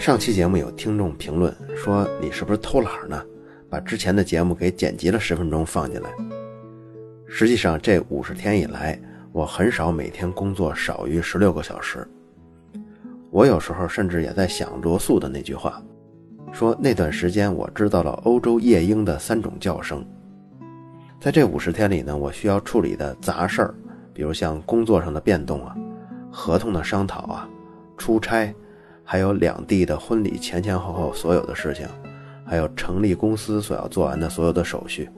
上期节目有听众评论说你是不是偷懒呢？把之前的节目给剪辑了十分钟放进来。实际上这五十天以来，我很少每天工作少于十六个小时。我有时候甚至也在想罗素的那句话，说那段时间我知道了欧洲夜莺的三种叫声。在这五十天里呢，我需要处理的杂事儿，比如像工作上的变动啊、合同的商讨啊、出差。还有两地的婚礼前前后后所有的事情，还有成立公司所要做完的所有的手续，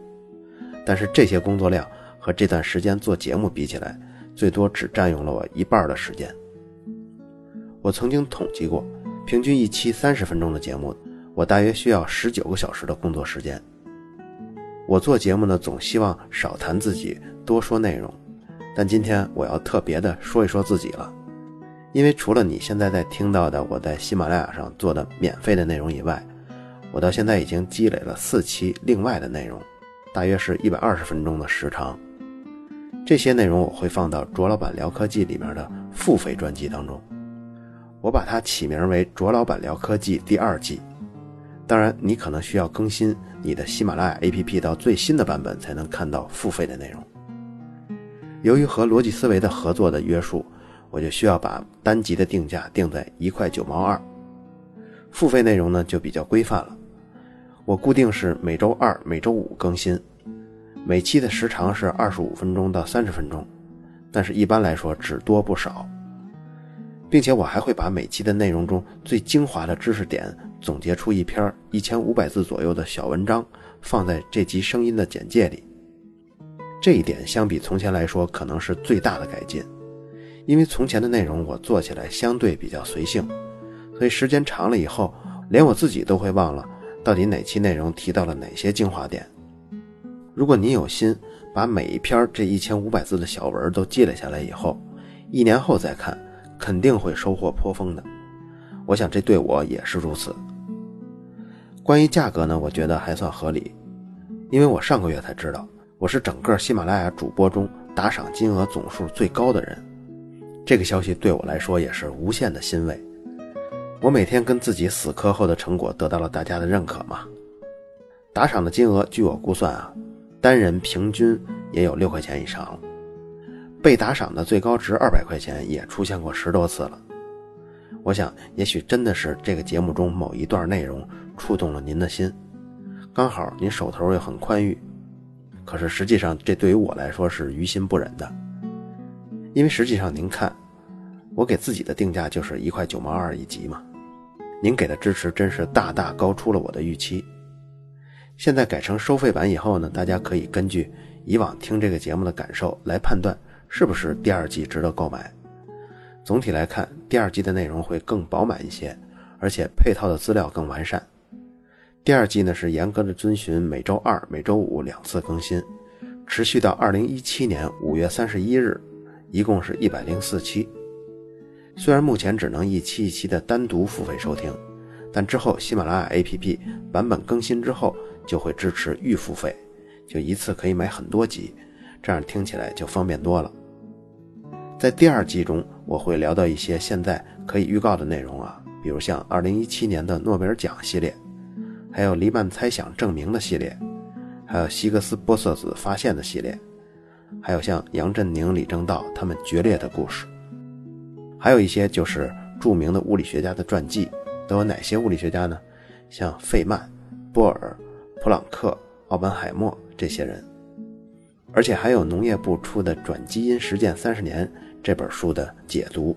但是这些工作量和这段时间做节目比起来，最多只占用了我一半的时间。我曾经统计过，平均一期三十分钟的节目，我大约需要十九个小时的工作时间。我做节目呢，总希望少谈自己，多说内容，但今天我要特别的说一说自己了。因为除了你现在在听到的我在喜马拉雅上做的免费的内容以外，我到现在已经积累了四期另外的内容，大约是一百二十分钟的时长。这些内容我会放到卓老板聊科技里面的付费专辑当中，我把它起名为卓老板聊科技第二季。当然，你可能需要更新你的喜马拉雅 APP 到最新的版本才能看到付费的内容。由于和逻辑思维的合作的约束。我就需要把单集的定价定在一块九毛二，付费内容呢就比较规范了。我固定是每周二、每周五更新，每期的时长是二十五分钟到三十分钟，但是一般来说只多不少，并且我还会把每期的内容中最精华的知识点总结出一篇一千五百字左右的小文章，放在这集声音的简介里。这一点相比从前来说，可能是最大的改进。因为从前的内容我做起来相对比较随性，所以时间长了以后，连我自己都会忘了到底哪期内容提到了哪些精华点。如果您有心把每一篇这一千五百字的小文都记了下来以后，一年后再看，肯定会收获颇丰的。我想这对我也是如此。关于价格呢，我觉得还算合理，因为我上个月才知道，我是整个喜马拉雅主播中打赏金额总数最高的人。这个消息对我来说也是无限的欣慰。我每天跟自己死磕后的成果得到了大家的认可嘛。打赏的金额，据我估算啊，单人平均也有六块钱以上了。被打赏的最高值二百块钱也出现过十多次了。我想，也许真的是这个节目中某一段内容触动了您的心，刚好您手头又很宽裕。可是实际上，这对于我来说是于心不忍的。因为实际上，您看，我给自己的定价就是一块九毛二一集嘛。您给的支持真是大大高出了我的预期。现在改成收费版以后呢，大家可以根据以往听这个节目的感受来判断是不是第二季值得购买。总体来看，第二季的内容会更饱满一些，而且配套的资料更完善。第二季呢是严格的遵循每周二、每周五两次更新，持续到二零一七年五月三十一日。一共是一百零四期，虽然目前只能一期一期的单独付费收听，但之后喜马拉雅 APP 版本更新之后就会支持预付费，就一次可以买很多集，这样听起来就方便多了。在第二季中，我会聊到一些现在可以预告的内容啊，比如像二零一七年的诺贝尔奖系列，还有黎曼猜想证明的系列，还有希格斯玻色子发现的系列。还有像杨振宁、李政道他们决裂的故事，还有一些就是著名的物理学家的传记，都有哪些物理学家呢？像费曼、波尔、普朗克、奥本海默这些人，而且还有农业部出的《转基因实践三十年》这本书的解读，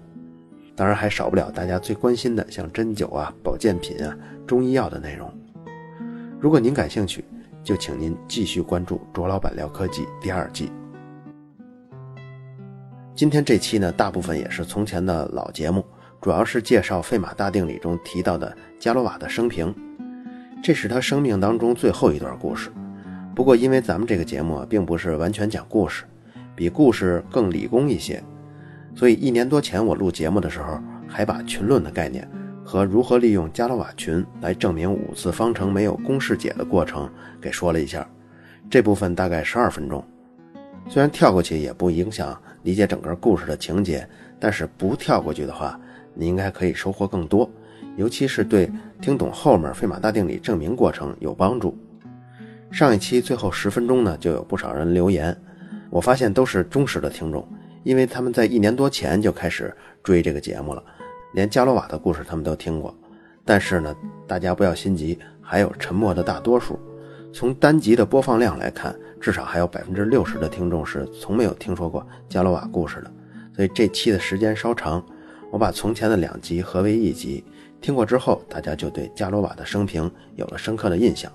当然还少不了大家最关心的像针灸啊、保健品啊、中医药的内容。如果您感兴趣，就请您继续关注卓老板聊科技第二季。今天这期呢，大部分也是从前的老节目，主要是介绍费马大定理中提到的伽罗瓦的生平。这是他生命当中最后一段故事。不过，因为咱们这个节目，并不是完全讲故事，比故事更理工一些，所以一年多前我录节目的时候，还把群论的概念和如何利用伽罗瓦群来证明五次方程没有公式解的过程给说了一下。这部分大概十二分钟，虽然跳过去也不影响。理解整个故事的情节，但是不跳过去的话，你应该可以收获更多，尤其是对听懂后面费马大定理证明过程有帮助。上一期最后十分钟呢，就有不少人留言，我发现都是忠实的听众，因为他们在一年多前就开始追这个节目了，连加罗瓦的故事他们都听过。但是呢，大家不要心急，还有沉默的大多数。从单集的播放量来看，至少还有百分之六十的听众是从没有听说过加罗瓦故事的。所以这期的时间稍长，我把从前的两集合为一集，听过之后，大家就对加罗瓦的生平有了深刻的印象。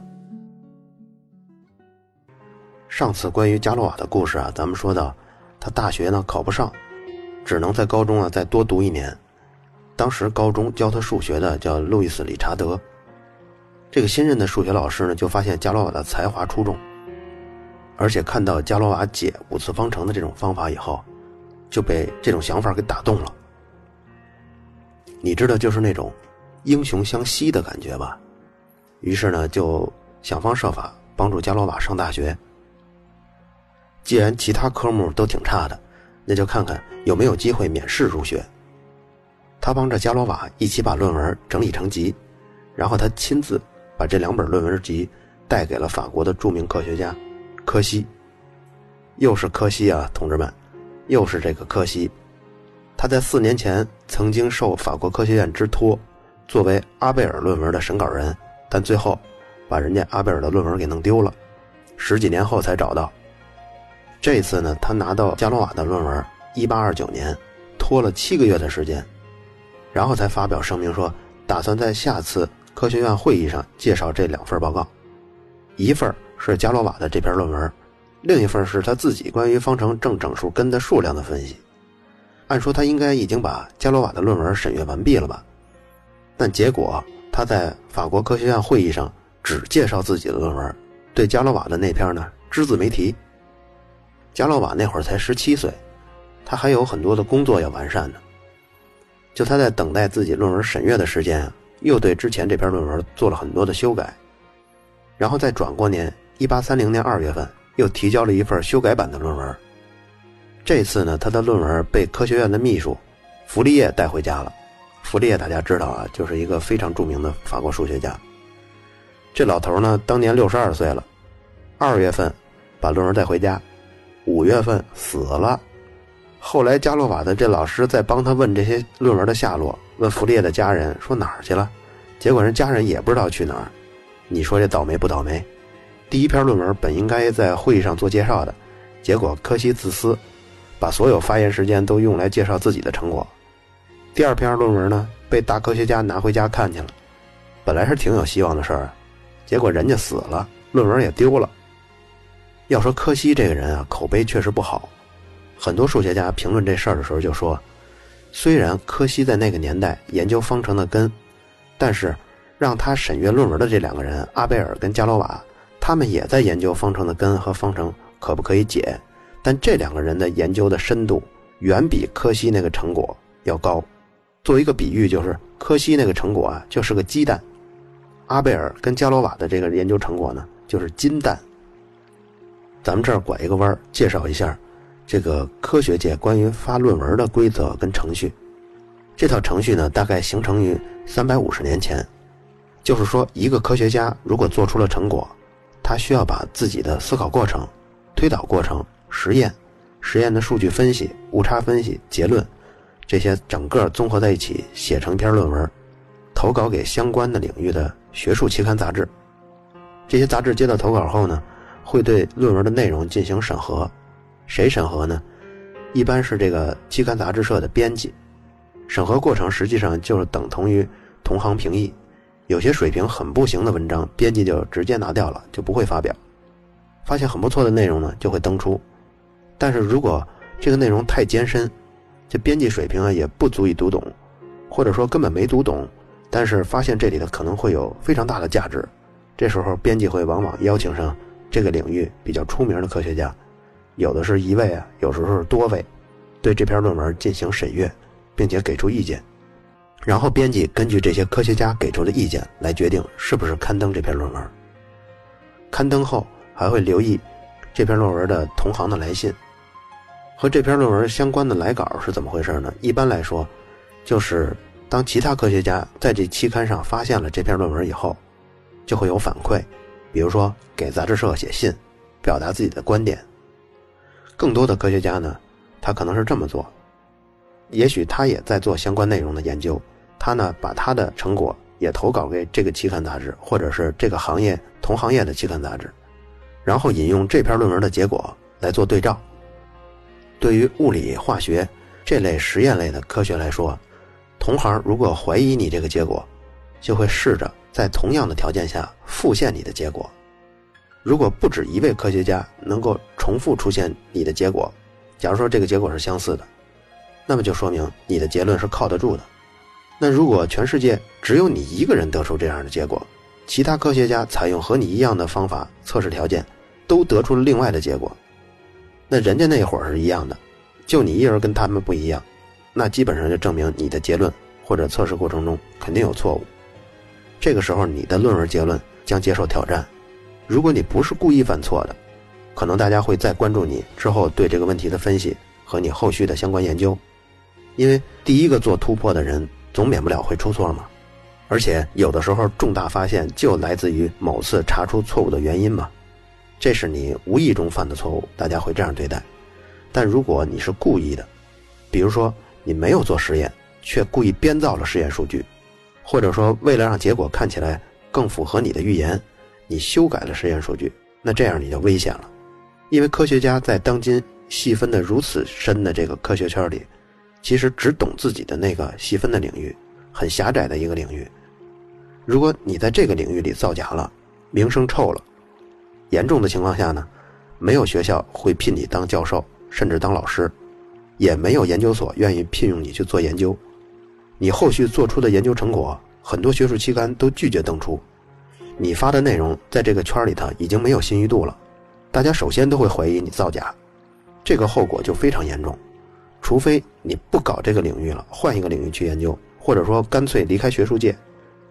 上次关于加罗瓦的故事啊，咱们说到，他大学呢考不上，只能在高中啊再多读一年。当时高中教他数学的叫路易斯·理查德，这个新任的数学老师呢，就发现加罗瓦的才华出众，而且看到加罗瓦解五次方程的这种方法以后，就被这种想法给打动了。你知道，就是那种英雄相惜的感觉吧？于是呢，就想方设法帮助加罗瓦上大学。既然其他科目都挺差的，那就看看有没有机会免试入学。他帮着加罗瓦一起把论文整理成集，然后他亲自把这两本论文集带给了法国的著名科学家柯西。又是柯西啊，同志们，又是这个柯西。他在四年前曾经受法国科学院之托，作为阿贝尔论文的审稿人，但最后把人家阿贝尔的论文给弄丢了，十几年后才找到。这次呢，他拿到加罗瓦的论文，一八二九年，拖了七个月的时间。然后才发表声明说，打算在下次科学院会议上介绍这两份报告，一份是加罗瓦的这篇论文，另一份是他自己关于方程正整数根的数量的分析。按说他应该已经把加罗瓦的论文审阅完毕了吧？但结果他在法国科学院会议上只介绍自己的论文，对加罗瓦的那篇呢只字没提。加罗瓦那会儿才十七岁，他还有很多的工作要完善呢。就他在等待自己论文审阅的时间，又对之前这篇论文做了很多的修改，然后再转过年，一八三零年二月份又提交了一份修改版的论文。这次呢，他的论文被科学院的秘书弗利叶带回家了。弗利叶大家知道啊，就是一个非常著名的法国数学家。这老头呢，当年六十二岁了，二月份把论文带回家，五月份死了。后来，加洛瓦的这老师在帮他问这些论文的下落，问弗列的家人说哪儿去了，结果人家人也不知道去哪儿。你说这倒霉不倒霉？第一篇论文本应该在会议上做介绍的，结果柯西自私，把所有发言时间都用来介绍自己的成果。第二篇论文呢，被大科学家拿回家看去了，本来是挺有希望的事儿，结果人家死了，论文也丢了。要说柯西这个人啊，口碑确实不好。很多数学家评论这事儿的时候就说，虽然柯西在那个年代研究方程的根，但是让他审阅论文的这两个人阿贝尔跟加罗瓦，他们也在研究方程的根和方程可不可以解，但这两个人的研究的深度远比柯西那个成果要高。做一个比喻，就是柯西那个成果啊就是个鸡蛋，阿贝尔跟加罗瓦的这个研究成果呢就是金蛋。咱们这儿拐一个弯，介绍一下。这个科学界关于发论文的规则跟程序，这套程序呢，大概形成于三百五十年前。就是说，一个科学家如果做出了成果，他需要把自己的思考过程、推导过程、实验、实验的数据分析、误差分析、结论这些整个综合在一起，写成一篇论文，投稿给相关的领域的学术期刊杂志。这些杂志接到投稿后呢，会对论文的内容进行审核。谁审核呢？一般是这个期刊杂志社的编辑。审核过程实际上就是等同于同行评议。有些水平很不行的文章，编辑就直接拿掉了，就不会发表。发现很不错的内容呢，就会登出。但是如果这个内容太艰深，这编辑水平啊也不足以读懂，或者说根本没读懂，但是发现这里的可能会有非常大的价值，这时候编辑会往往邀请上这个领域比较出名的科学家。有的是一位啊，有时候是多位，对这篇论文进行审阅，并且给出意见，然后编辑根据这些科学家给出的意见来决定是不是刊登这篇论文。刊登后还会留意这篇论文的同行的来信，和这篇论文相关的来稿是怎么回事呢？一般来说，就是当其他科学家在这期刊上发现了这篇论文以后，就会有反馈，比如说给杂志社写信，表达自己的观点。更多的科学家呢，他可能是这么做，也许他也在做相关内容的研究，他呢把他的成果也投稿给这个期刊杂志，或者是这个行业同行业的期刊杂志，然后引用这篇论文的结果来做对照。对于物理、化学这类实验类的科学来说，同行如果怀疑你这个结果，就会试着在同样的条件下复现你的结果。如果不止一位科学家能够重复出现你的结果，假如说这个结果是相似的，那么就说明你的结论是靠得住的。那如果全世界只有你一个人得出这样的结果，其他科学家采用和你一样的方法测试条件，都得出了另外的结果。那人家那会儿是一样的，就你一人跟他们不一样，那基本上就证明你的结论或者测试过程中肯定有错误。这个时候，你的论文结论将接受挑战。如果你不是故意犯错的，可能大家会再关注你之后对这个问题的分析和你后续的相关研究，因为第一个做突破的人总免不了会出错嘛。而且有的时候重大发现就来自于某次查出错误的原因嘛。这是你无意中犯的错误，大家会这样对待。但如果你是故意的，比如说你没有做实验，却故意编造了实验数据，或者说为了让结果看起来更符合你的预言，你修改了实验数据，那这样你就危险了。因为科学家在当今细分的如此深的这个科学圈里，其实只懂自己的那个细分的领域，很狭窄的一个领域。如果你在这个领域里造假了，名声臭了。严重的情况下呢，没有学校会聘你当教授，甚至当老师，也没有研究所愿意聘用你去做研究。你后续做出的研究成果，很多学术期刊都拒绝登出。你发的内容在这个圈里头已经没有信誉度了，大家首先都会怀疑你造假，这个后果就非常严重。除非你不搞这个领域了，换一个领域去研究，或者说干脆离开学术界。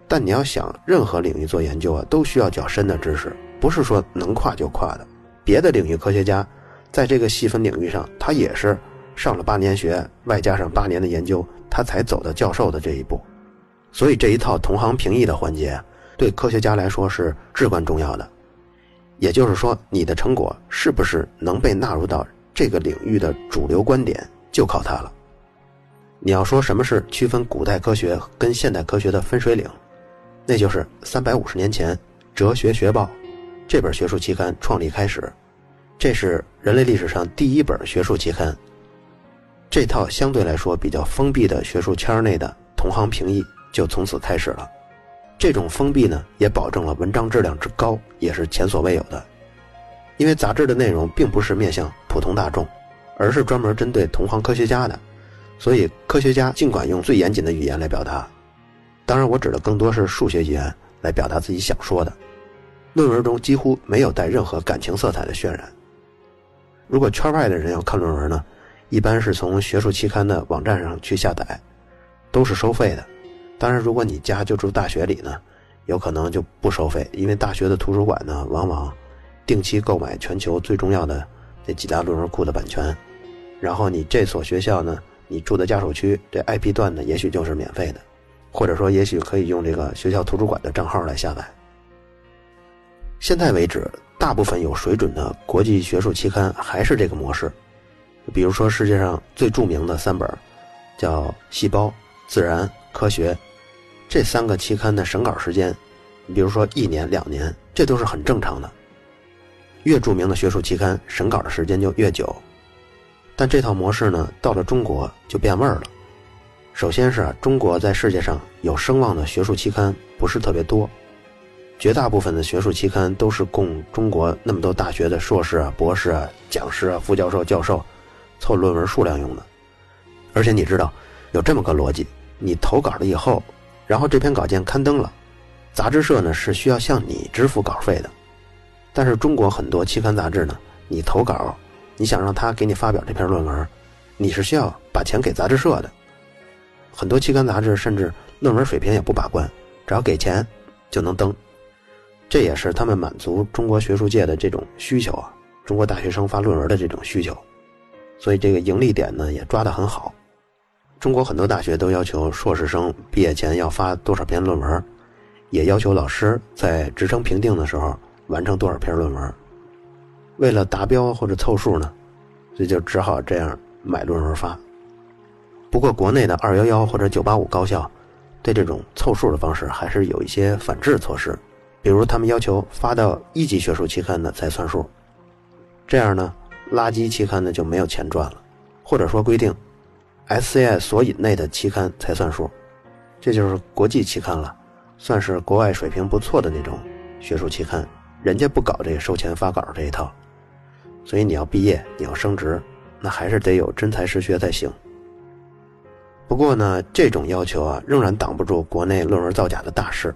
但你要想任何领域做研究啊，都需要较深的知识。不是说能跨就跨的，别的领域科学家，在这个细分领域上，他也是上了八年学，外加上八年的研究，他才走到教授的这一步。所以这一套同行评议的环节，对科学家来说是至关重要的。也就是说，你的成果是不是能被纳入到这个领域的主流观点，就靠它了。你要说什么是区分古代科学跟现代科学的分水岭，那就是三百五十年前《哲学学报》。这本学术期刊创立开始，这是人类历史上第一本学术期刊。这套相对来说比较封闭的学术圈内的同行评议就从此开始了。这种封闭呢，也保证了文章质量之高，也是前所未有的。因为杂志的内容并不是面向普通大众，而是专门针对同行科学家的，所以科学家尽管用最严谨的语言来表达，当然我指的更多是数学语言来表达自己想说的。论文中几乎没有带任何感情色彩的渲染。如果圈外的人要看论文呢，一般是从学术期刊的网站上去下载，都是收费的。当然，如果你家就住大学里呢，有可能就不收费，因为大学的图书馆呢，往往定期购买全球最重要的这几大论文库的版权。然后你这所学校呢，你住的家属区这 IP 段呢，也许就是免费的，或者说也许可以用这个学校图书馆的账号来下载。现在为止，大部分有水准的国际学术期刊还是这个模式。比如说，世界上最著名的三本，叫《细胞》《自然》《科学》，这三个期刊的审稿时间，你比如说一年两年，这都是很正常的。越著名的学术期刊审稿的时间就越久。但这套模式呢，到了中国就变味儿了。首先是中国在世界上有声望的学术期刊不是特别多。绝大部分的学术期刊都是供中国那么多大学的硕士啊、博士啊、讲师啊、副教授、教授凑论文数量用的。而且你知道，有这么个逻辑：你投稿了以后，然后这篇稿件刊登了，杂志社呢是需要向你支付稿费的。但是中国很多期刊杂志呢，你投稿，你想让他给你发表这篇论文，你是需要把钱给杂志社的。很多期刊杂志甚至论文水平也不把关，只要给钱就能登。这也是他们满足中国学术界的这种需求啊，中国大学生发论文的这种需求，所以这个盈利点呢也抓得很好。中国很多大学都要求硕士生毕业前要发多少篇论文，也要求老师在职称评定的时候完成多少篇论文。为了达标或者凑数呢，所以就只好这样买论文发。不过国内的二幺幺或者九八五高校，对这种凑数的方式还是有一些反制措施，比如他们要求发到一级学术期刊的才算数，这样呢，垃圾期刊呢就没有钱赚了，或者说规定。SCI 所以内的期刊才算数，这就是国际期刊了，算是国外水平不错的那种学术期刊，人家不搞这个收钱发稿这一套，所以你要毕业，你要升职，那还是得有真才实学才行。不过呢，这种要求啊，仍然挡不住国内论文造假的大事，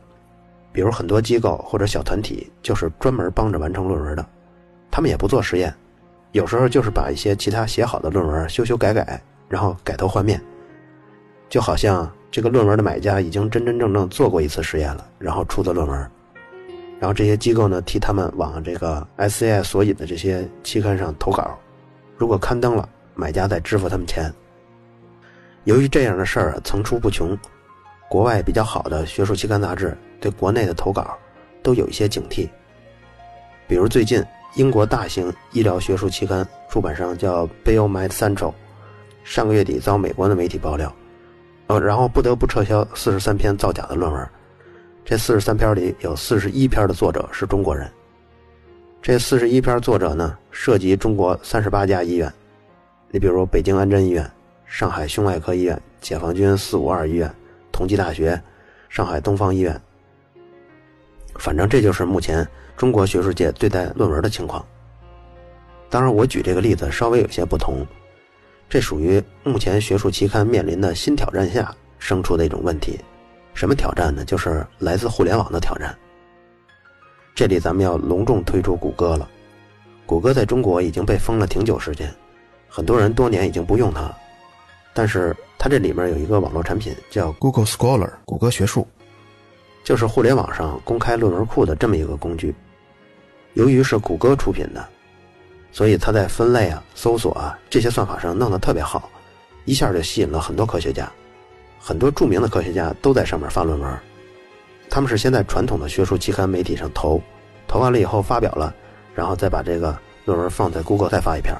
比如很多机构或者小团体就是专门帮着完成论文的，他们也不做实验，有时候就是把一些其他写好的论文修修改改。然后改头换面，就好像这个论文的买家已经真真正正做过一次实验了，然后出的论文，然后这些机构呢替他们往这个 SCI 索引的这些期刊上投稿，如果刊登了，买家再支付他们钱。由于这样的事儿层出不穷，国外比较好的学术期刊杂志对国内的投稿都有一些警惕。比如最近英国大型医疗学术期刊出版商叫 Biomed Central。上个月底遭美国的媒体爆料，呃，然后不得不撤销四十三篇造假的论文。这四十三篇里有四十一篇的作者是中国人。这四十一篇作者呢，涉及中国三十八家医院，你比如北京安贞医院、上海胸外科医院、解放军四五二医院、同济大学、上海东方医院。反正这就是目前中国学术界对待论文的情况。当然，我举这个例子稍微有些不同。这属于目前学术期刊面临的新挑战下生出的一种问题，什么挑战呢？就是来自互联网的挑战。这里咱们要隆重推出谷歌了。谷歌在中国已经被封了挺久时间，很多人多年已经不用它了。但是它这里面有一个网络产品叫 Google Scholar，谷歌学术，就是互联网上公开论文库的这么一个工具。由于是谷歌出品的。所以他在分类啊、搜索啊这些算法上弄得特别好，一下就吸引了很多科学家，很多著名的科学家都在上面发论文。他们是先在传统的学术期刊媒体上投，投完了以后发表了，然后再把这个论文放在 Google 再发一篇。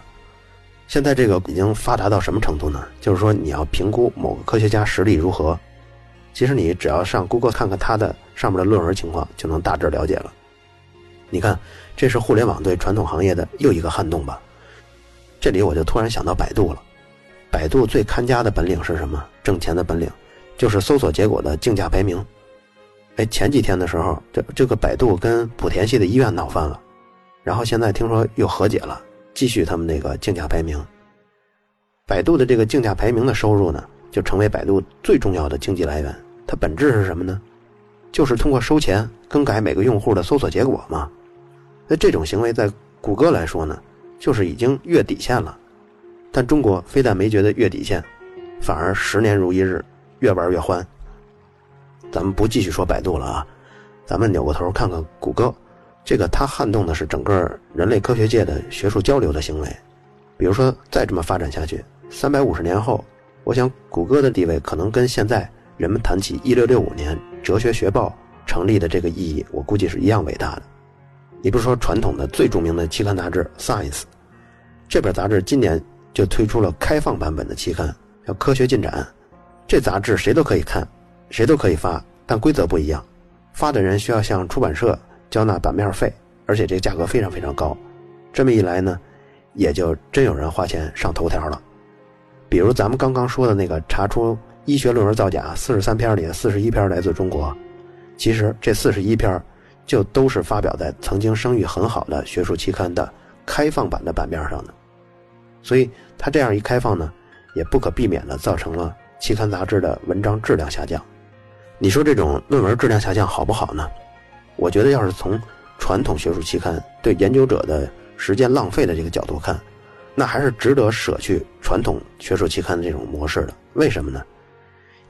现在这个已经发达到什么程度呢？就是说你要评估某个科学家实力如何，其实你只要上 Google 看看他的上面的论文情况，就能大致了解了。你看，这是互联网对传统行业的又一个撼动吧？这里我就突然想到百度了。百度最看家的本领是什么？挣钱的本领，就是搜索结果的竞价排名。哎，前几天的时候，这这个百度跟莆田系的医院闹翻了，然后现在听说又和解了，继续他们那个竞价排名。百度的这个竞价排名的收入呢，就成为百度最重要的经济来源。它本质是什么呢？就是通过收钱更改每个用户的搜索结果嘛。那这种行为在谷歌来说呢，就是已经越底线了。但中国非但没觉得越底线，反而十年如一日，越玩越欢。咱们不继续说百度了啊，咱们扭过头看看谷歌，这个它撼动的是整个人类科学界的学术交流的行为。比如说，再这么发展下去，三百五十年后，我想谷歌的地位可能跟现在人们谈起一六六五年《哲学学报》成立的这个意义，我估计是一样伟大的。你不是说传统的最著名的期刊杂志《Science》，这本杂志今年就推出了开放版本的期刊，叫《科学进展》。这杂志谁都可以看，谁都可以发，但规则不一样。发的人需要向出版社交纳版面费，而且这个价格非常非常高。这么一来呢，也就真有人花钱上头条了。比如咱们刚刚说的那个查出医学论文造假四十三篇里的四十一篇来自中国，其实这四十一篇。就都是发表在曾经声誉很好的学术期刊的开放版的版面上的，所以它这样一开放呢，也不可避免的造成了期刊杂志的文章质量下降。你说这种论文质量下降好不好呢？我觉得要是从传统学术期刊对研究者的时间浪费的这个角度看，那还是值得舍去传统学术期刊的这种模式的。为什么呢？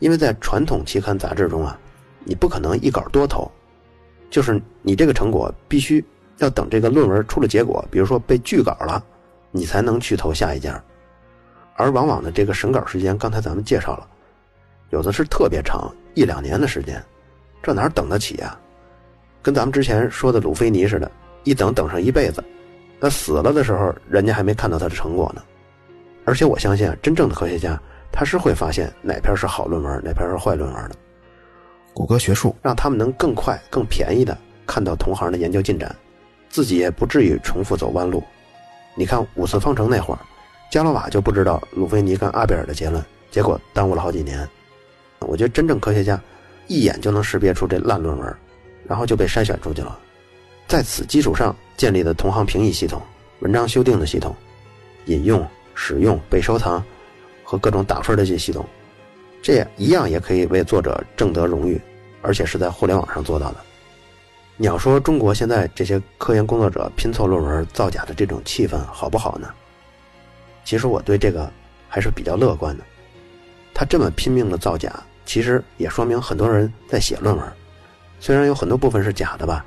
因为在传统期刊杂志中啊，你不可能一稿多投。就是你这个成果必须要等这个论文出了结果，比如说被拒稿了，你才能去投下一家。而往往的这个审稿时间，刚才咱们介绍了，有的是特别长，一两年的时间，这哪等得起呀？跟咱们之前说的鲁菲尼似的，一等等上一辈子，那死了的时候，人家还没看到他的成果呢。而且我相信啊，真正的科学家他是会发现哪篇是好论文，哪篇是坏论文的。谷歌学术让他们能更快、更便宜的看到同行的研究进展，自己也不至于重复走弯路。你看五次方程那会儿，加罗瓦就不知道鲁菲尼跟阿贝尔的结论，结果耽误了好几年。我觉得真正科学家一眼就能识别出这烂论文。然后就被筛选出去了，在此基础上建立的同行评议系统、文章修订的系统、引用、使用、被收藏和各种打分的这些系统，这一样也可以为作者挣得荣誉，而且是在互联网上做到的。你要说中国现在这些科研工作者拼凑论文造假的这种气氛好不好呢？其实我对这个还是比较乐观的。他这么拼命的造假，其实也说明很多人在写论文。虽然有很多部分是假的吧，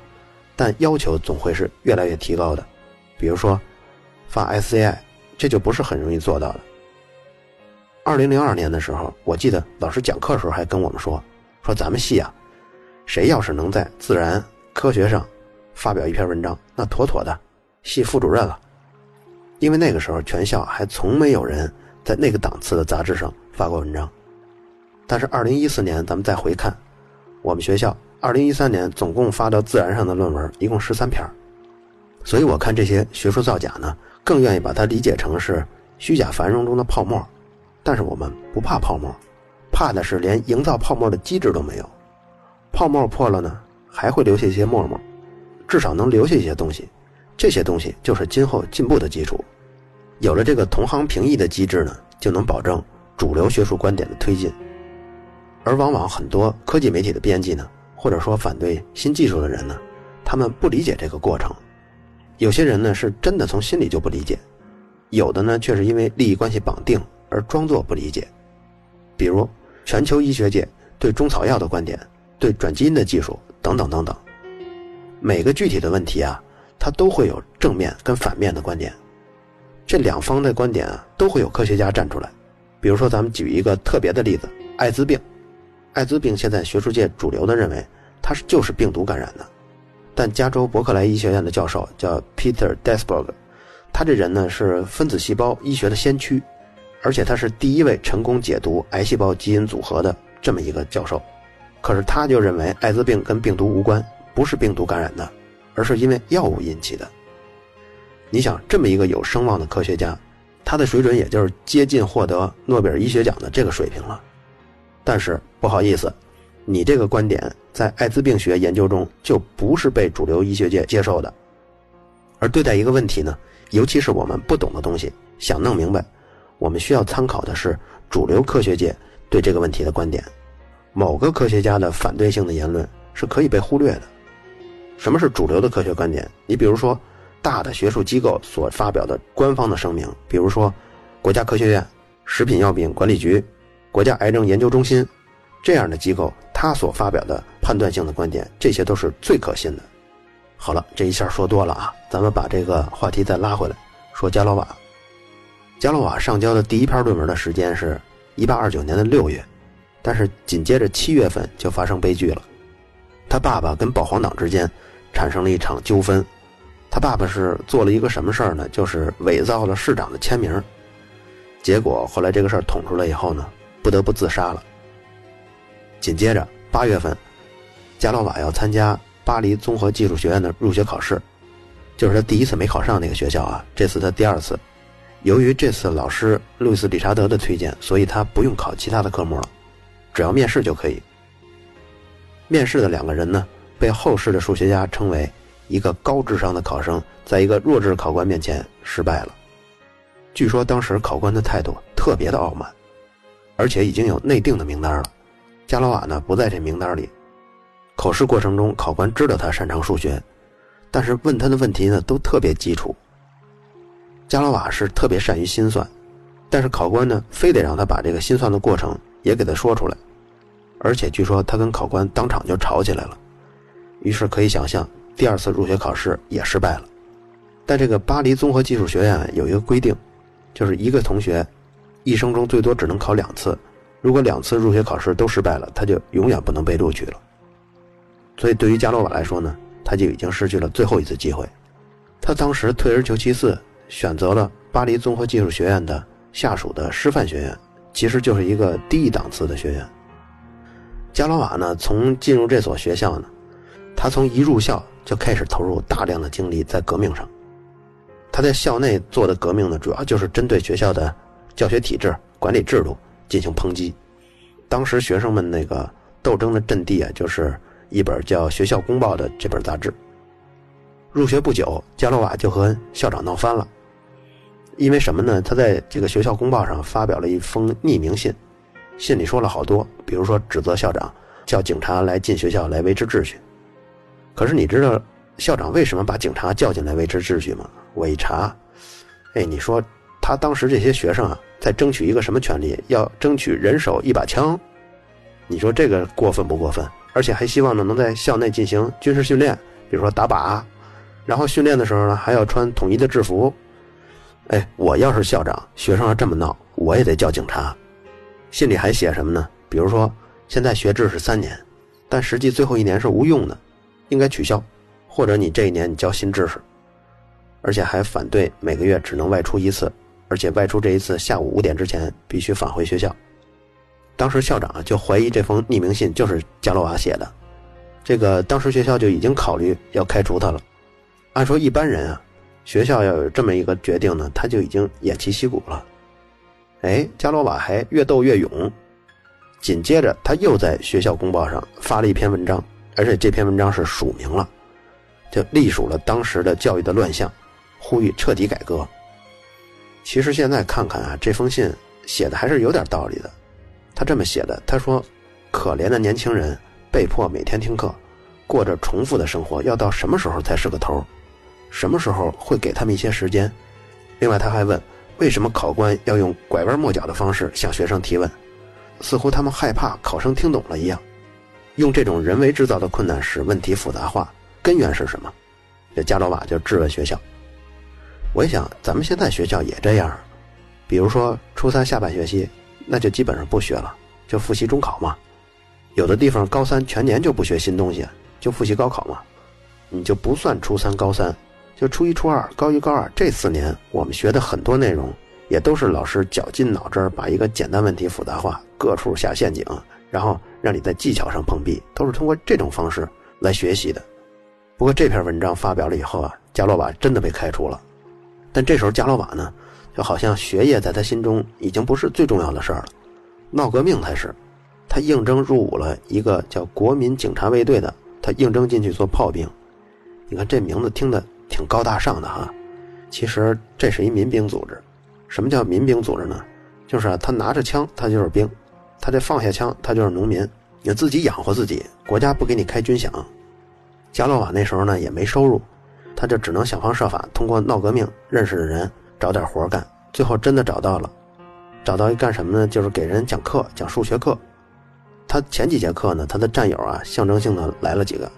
但要求总会是越来越提高的。比如说，发 SCI，这就不是很容易做到的。二零零二年的时候，我记得老师讲课的时候还跟我们说，说咱们系啊，谁要是能在《自然科学》上发表一篇文章，那妥妥的系副主任了。因为那个时候全校还从没有人在那个档次的杂志上发过文章。但是二零一四年，咱们再回看，我们学校。二零一三年总共发到《自然》上的论文一共十三篇，所以我看这些学术造假呢，更愿意把它理解成是虚假繁荣中的泡沫。但是我们不怕泡沫，怕的是连营造泡沫的机制都没有。泡沫破了呢，还会留下一些沫沫，至少能留下一些东西。这些东西就是今后进步的基础。有了这个同行评议的机制呢，就能保证主流学术观点的推进。而往往很多科技媒体的编辑呢。或者说反对新技术的人呢，他们不理解这个过程。有些人呢是真的从心里就不理解，有的呢却是因为利益关系绑定而装作不理解。比如全球医学界对中草药的观点、对转基因的技术等等等等。每个具体的问题啊，它都会有正面跟反面的观点。这两方的观点啊，都会有科学家站出来。比如说，咱们举一个特别的例子：艾滋病。艾滋病现在学术界主流的认为它是就是病毒感染的，但加州伯克莱医学院的教授叫 Peter Desberg，他这人呢是分子细胞医学的先驱，而且他是第一位成功解读癌细胞基因组合的这么一个教授。可是他就认为艾滋病跟病毒无关，不是病毒感染的，而是因为药物引起的。你想这么一个有声望的科学家，他的水准也就是接近获得诺贝尔医学奖的这个水平了。但是不好意思，你这个观点在艾滋病学研究中就不是被主流医学界接受的。而对待一个问题呢，尤其是我们不懂的东西，想弄明白，我们需要参考的是主流科学界对这个问题的观点。某个科学家的反对性的言论是可以被忽略的。什么是主流的科学观点？你比如说，大的学术机构所发表的官方的声明，比如说国家科学院、食品药品管理局。国家癌症研究中心这样的机构，他所发表的判断性的观点，这些都是最可信的。好了，这一下说多了啊，咱们把这个话题再拉回来，说加罗瓦。加罗瓦上交的第一篇论文的时间是1829年的6月，但是紧接着7月份就发生悲剧了。他爸爸跟保皇党之间产生了一场纠纷。他爸爸是做了一个什么事儿呢？就是伪造了市长的签名。结果后来这个事儿捅出来以后呢？不得不自杀了。紧接着八月份，加罗瓦要参加巴黎综合技术学院的入学考试，就是他第一次没考上那个学校啊，这次他第二次。由于这次老师路易斯·理查德的推荐，所以他不用考其他的科目了，只要面试就可以。面试的两个人呢，被后世的数学家称为一个高智商的考生在一个弱智考官面前失败了。据说当时考官的态度特别的傲慢。而且已经有内定的名单了，加罗瓦呢不在这名单里。考试过程中，考官知道他擅长数学，但是问他的问题呢都特别基础。加罗瓦是特别善于心算，但是考官呢非得让他把这个心算的过程也给他说出来，而且据说他跟考官当场就吵起来了。于是可以想象，第二次入学考试也失败了。但这个巴黎综合技术学院有一个规定，就是一个同学。一生中最多只能考两次，如果两次入学考试都失败了，他就永远不能被录取了。所以对于加罗瓦来说呢，他就已经失去了最后一次机会。他当时退而求其次，选择了巴黎综合技术学院的下属的师范学院，其实就是一个低档次的学院。加罗瓦呢，从进入这所学校呢，他从一入校就开始投入大量的精力在革命上。他在校内做的革命呢，主要就是针对学校的教学体制、管理制度进行抨击。当时学生们那个斗争的阵地啊，就是一本叫《学校公报》的这本杂志。入学不久，加罗瓦就和校长闹翻了。因为什么呢？他在这个《学校公报》上发表了一封匿名信，信里说了好多，比如说指责校长叫警察来进学校来维持秩序。可是你知道校长为什么把警察叫进来维持秩序吗？我一查，哎，你说他当时这些学生啊，在争取一个什么权利？要争取人手一把枪，你说这个过分不过分？而且还希望呢能在校内进行军事训练，比如说打靶，然后训练的时候呢还要穿统一的制服。哎，我要是校长，学生要这么闹，我也得叫警察。信里还写什么呢？比如说现在学制是三年，但实际最后一年是无用的，应该取消，或者你这一年你教新知识。而且还反对每个月只能外出一次，而且外出这一次下午五点之前必须返回学校。当时校长就怀疑这封匿名信就是加罗瓦写的，这个当时学校就已经考虑要开除他了。按说一般人啊，学校要有这么一个决定呢，他就已经偃旗息鼓了。哎，加罗瓦还越斗越勇，紧接着他又在学校公报上发了一篇文章，而且这篇文章是署名了，就隶属了当时的教育的乱象。呼吁彻底改革。其实现在看看啊，这封信写的还是有点道理的。他这么写的：“他说，可怜的年轻人被迫每天听课，过着重复的生活，要到什么时候才是个头？什么时候会给他们一些时间？”另外，他还问：“为什么考官要用拐弯抹角的方式向学生提问？似乎他们害怕考生听懂了一样。用这种人为制造的困难使问题复杂化，根源是什么？”这加罗瓦就质问学校。我一想，咱们现在学校也这样，比如说初三下半学期，那就基本上不学了，就复习中考嘛。有的地方高三全年就不学新东西，就复习高考嘛。你就不算初三、高三，就初一、初二、高一、高二这四年，我们学的很多内容，也都是老师绞尽脑汁把一个简单问题复杂化，各处下陷阱，然后让你在技巧上碰壁，都是通过这种方式来学习的。不过这篇文章发表了以后啊，加洛瓦真的被开除了。但这时候加罗瓦呢，就好像学业在他心中已经不是最重要的事儿了，闹革命才是。他应征入伍了一个叫国民警察卫队的，他应征进去做炮兵。你看这名字听的挺高大上的哈，其实这是一民兵组织。什么叫民兵组织呢？就是，他拿着枪，他就是兵；他这放下枪，他就是农民，你自己养活自己，国家不给你开军饷。加洛瓦那时候呢也没收入。他就只能想方设法通过闹革命认识的人找点活干，最后真的找到了，找到一干什么呢？就是给人讲课，讲数学课。他前几节课呢，他的战友啊，象征性的来了几个，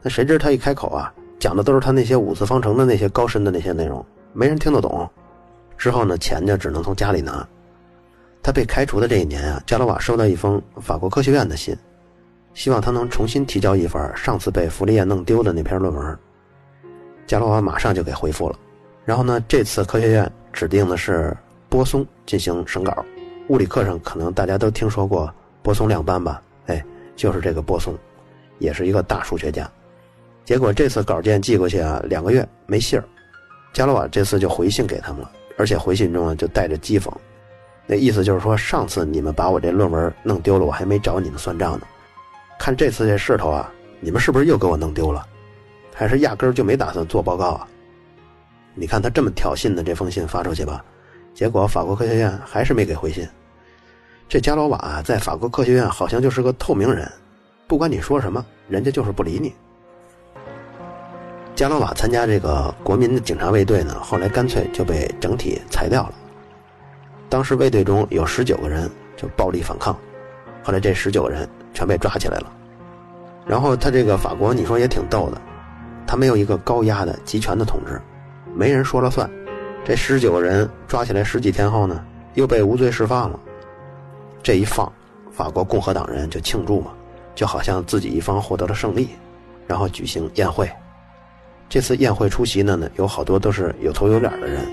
那谁知他一开口啊，讲的都是他那些五次方程的那些高深的那些内容，没人听得懂。之后呢，钱就只能从家里拿。他被开除的这一年啊，加罗瓦收到一封法国科学院的信，希望他能重新提交一份上次被弗利叶弄丢的那篇论文。加罗瓦马上就给回复了，然后呢，这次科学院指定的是波松进行审稿。物理课上可能大家都听说过波松量斑吧？哎，就是这个波松，也是一个大数学家。结果这次稿件寄过去啊，两个月没信儿。加罗瓦这次就回信给他们了，而且回信中啊就带着讥讽，那意思就是说，上次你们把我这论文弄丢了，我还没找你们算账呢。看这次这势头啊，你们是不是又给我弄丢了？还是压根儿就没打算做报告啊？你看他这么挑衅的这封信发出去吧，结果法国科学院还是没给回信。这加罗瓦在法国科学院好像就是个透明人，不管你说什么，人家就是不理你。加罗瓦参加这个国民的警察卫队呢，后来干脆就被整体裁掉了。当时卫队中有十九个人就暴力反抗，后来这十九个人全被抓起来了。然后他这个法国，你说也挺逗的。他没有一个高压的集权的统治，没人说了算。这十九个人抓起来十几天后呢，又被无罪释放了。这一放，法国共和党人就庆祝嘛，就好像自己一方获得了胜利，然后举行宴会。这次宴会出席的呢，有好多都是有头有脸的人，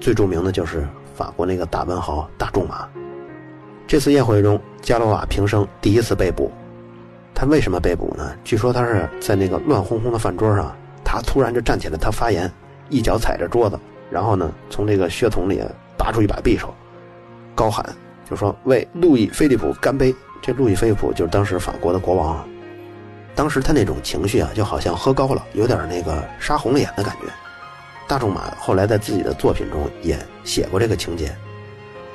最著名的就是法国那个大文豪大仲马。这次宴会中，加罗瓦平生第一次被捕。他为什么被捕呢？据说他是在那个乱哄哄的饭桌上，他突然就站起来，他发言，一脚踩着桌子，然后呢，从这个血桶里拔出一把匕首，高喊，就说为路易菲利普干杯。这路易菲利普就是当时法国的国王。当时他那种情绪啊，就好像喝高了，有点那个杀红了眼的感觉。大仲马后来在自己的作品中也写过这个情节，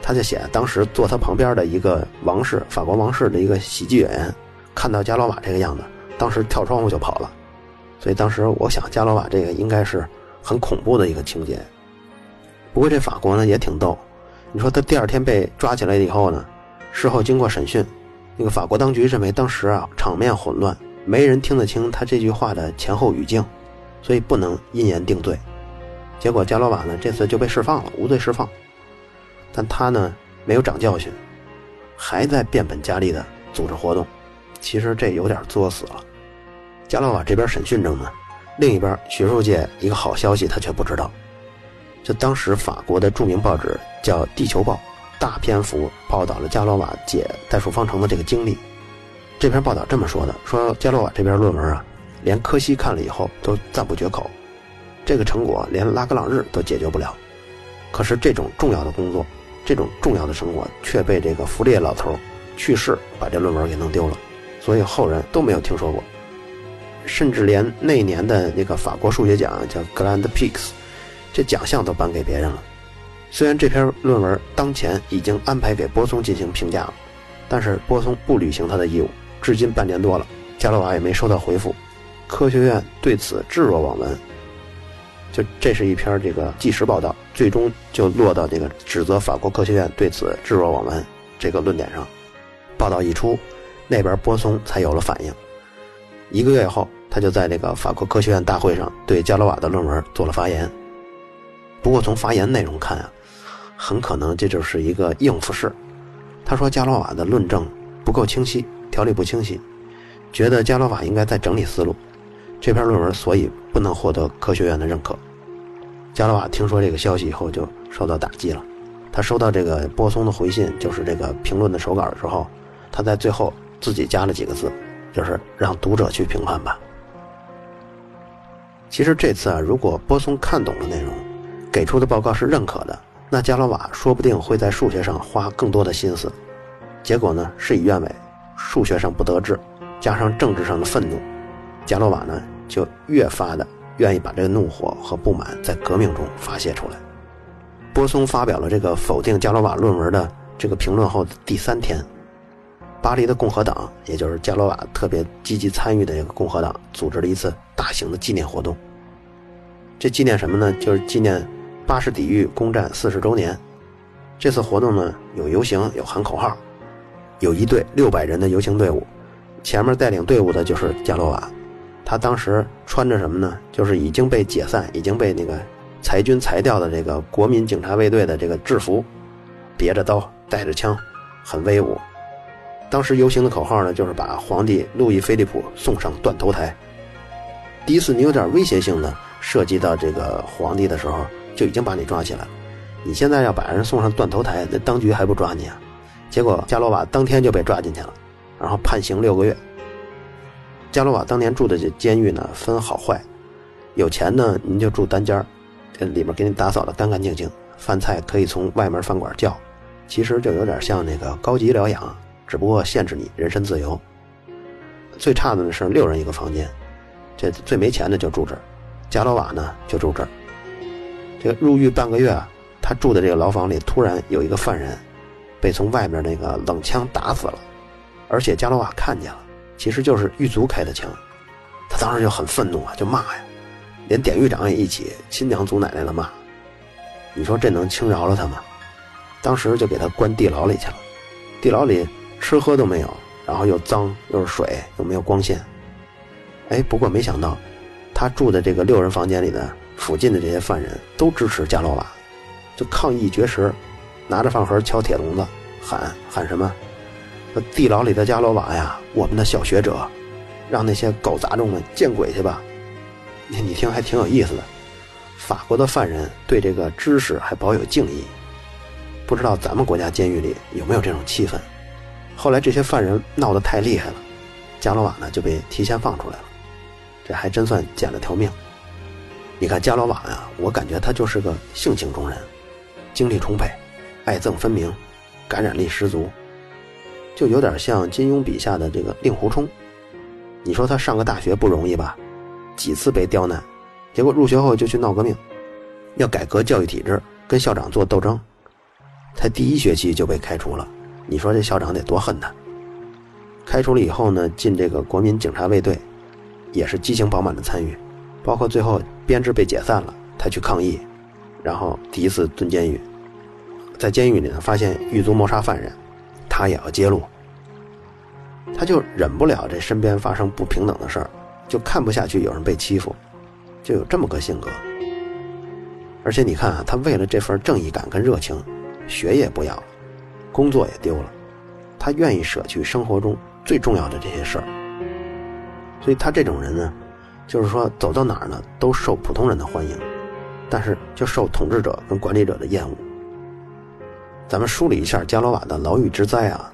他就写当时坐他旁边的一个王室，法国王室的一个喜剧演员，看到加罗瓦这个样子，当时跳窗户就跑了。所以当时我想，加罗瓦这个应该是很恐怖的一个情节。不过这法国呢也挺逗，你说他第二天被抓起来以后呢，事后经过审讯，那个法国当局认为当时啊场面混乱。没人听得清他这句话的前后语境，所以不能因言定罪。结果加罗瓦呢这次就被释放了，无罪释放。但他呢没有长教训，还在变本加厉的组织活动。其实这有点作死了。加罗瓦这边审讯中呢，另一边学术界一个好消息他却不知道。就当时法国的著名报纸叫《地球报》，大篇幅报道了加罗瓦解代数方程的这个经历。这篇报道这么说的：说加洛瓦这篇论文啊，连柯西看了以后都赞不绝口，这个成果连拉格朗日都解决不了。可是这种重要的工作，这种重要的成果却被这个弗列老头去世把这论文给弄丢了，所以后人都没有听说过。甚至连那年的那个法国数学奖叫 Grand Prix，这奖项都颁给别人了。虽然这篇论文当前已经安排给波松进行评价了，但是波松不履行他的义务。至今半年多了，加罗瓦也没收到回复，科学院对此置若罔闻。就这是一篇这个纪实报道，最终就落到这个指责法国科学院对此置若罔闻这个论点上。报道一出，那边波松才有了反应。一个月后，他就在这个法国科学院大会上对加罗瓦的论文做了发言。不过从发言内容看啊，很可能这就是一个应付式。他说加罗瓦的论证不够清晰。条理不清晰，觉得加罗瓦应该再整理思路。这篇论文所以不能获得科学院的认可。加罗瓦听说这个消息以后就受到打击了。他收到这个波松的回信，就是这个评论的手稿的时候，他在最后自己加了几个字，就是让读者去评判吧。其实这次啊，如果波松看懂了内容，给出的报告是认可的，那加罗瓦说不定会在数学上花更多的心思。结果呢，事与愿违。数学上不得志，加上政治上的愤怒，加罗瓦呢就越发的愿意把这个怒火和不满在革命中发泄出来。波松发表了这个否定加罗瓦论文的这个评论后的第三天，巴黎的共和党，也就是加罗瓦特别积极参与的这个共和党，组织了一次大型的纪念活动。这纪念什么呢？就是纪念巴士底狱攻占四十周年。这次活动呢有游行，有喊口号。有一队六百人的游行队伍，前面带领队伍的就是加罗瓦。他当时穿着什么呢？就是已经被解散、已经被那个裁军裁掉的这个国民警察卫队的这个制服，别着刀，带着枪，很威武。当时游行的口号呢，就是把皇帝路易菲利普送上断头台。第一次你有点威胁性的涉及到这个皇帝的时候，就已经把你抓起来了。你现在要把人送上断头台，那当局还不抓你啊？结果加罗瓦当天就被抓进去了，然后判刑六个月。加罗瓦当年住的这监狱呢，分好坏，有钱呢您就住单间儿，这里面给你打扫的干干净净，饭菜可以从外门饭馆叫，其实就有点像那个高级疗养，只不过限制你人身自由。最差的呢是六人一个房间，这最没钱的就住这儿。加罗瓦呢就住这儿。这个入狱半个月啊，他住的这个牢房里突然有一个犯人。被从外面那个冷枪打死了，而且加罗瓦看见了，其实就是狱卒开的枪，他当时就很愤怒啊，就骂呀，连典狱长也一起亲娘祖奶奶的骂，你说这能轻饶了他吗？当时就给他关地牢里去了，地牢里吃喝都没有，然后又脏又是水又没有光线，哎，不过没想到，他住的这个六人房间里的附近的这些犯人都支持加罗瓦，就抗议绝食。拿着饭盒敲铁笼子，喊喊什么？地牢里的伽罗瓦呀，我们的小学者，让那些狗杂种们见鬼去吧！你听还挺有意思的。法国的犯人对这个知识还保有敬意，不知道咱们国家监狱里有没有这种气氛？后来这些犯人闹得太厉害了，伽罗瓦呢就被提前放出来了，这还真算捡了条命。你看伽罗瓦呀，我感觉他就是个性情中人，精力充沛，爱憎分明，感染力十足，就有点像金庸笔下的这个令狐冲。你说他上个大学不容易吧？几次被刁难。结果入学后就去闹革命，要改革教育体制，跟校长做斗争。才第一学期就被开除了，你说这校长得多恨他？开除了以后呢，进这个国民警察卫队，也是激情饱满的参与，包括最后编制被解散了，他去抗议，然后第一次蹲监狱，在监狱里呢发现狱卒谋杀犯人，他也要揭露，他就忍不了这身边发生不平等的事儿，就看不下去有人被欺负。就有这么个性格，而且你看啊，他为了这份正义感跟热情，学业不要了，工作也丢了，他愿意舍去生活中最重要的这些事儿。所以他这种人呢，就是说走到哪儿呢都受普通人的欢迎，但是就受统治者跟管理者的厌恶。咱们梳理一下加罗瓦的牢狱之灾啊，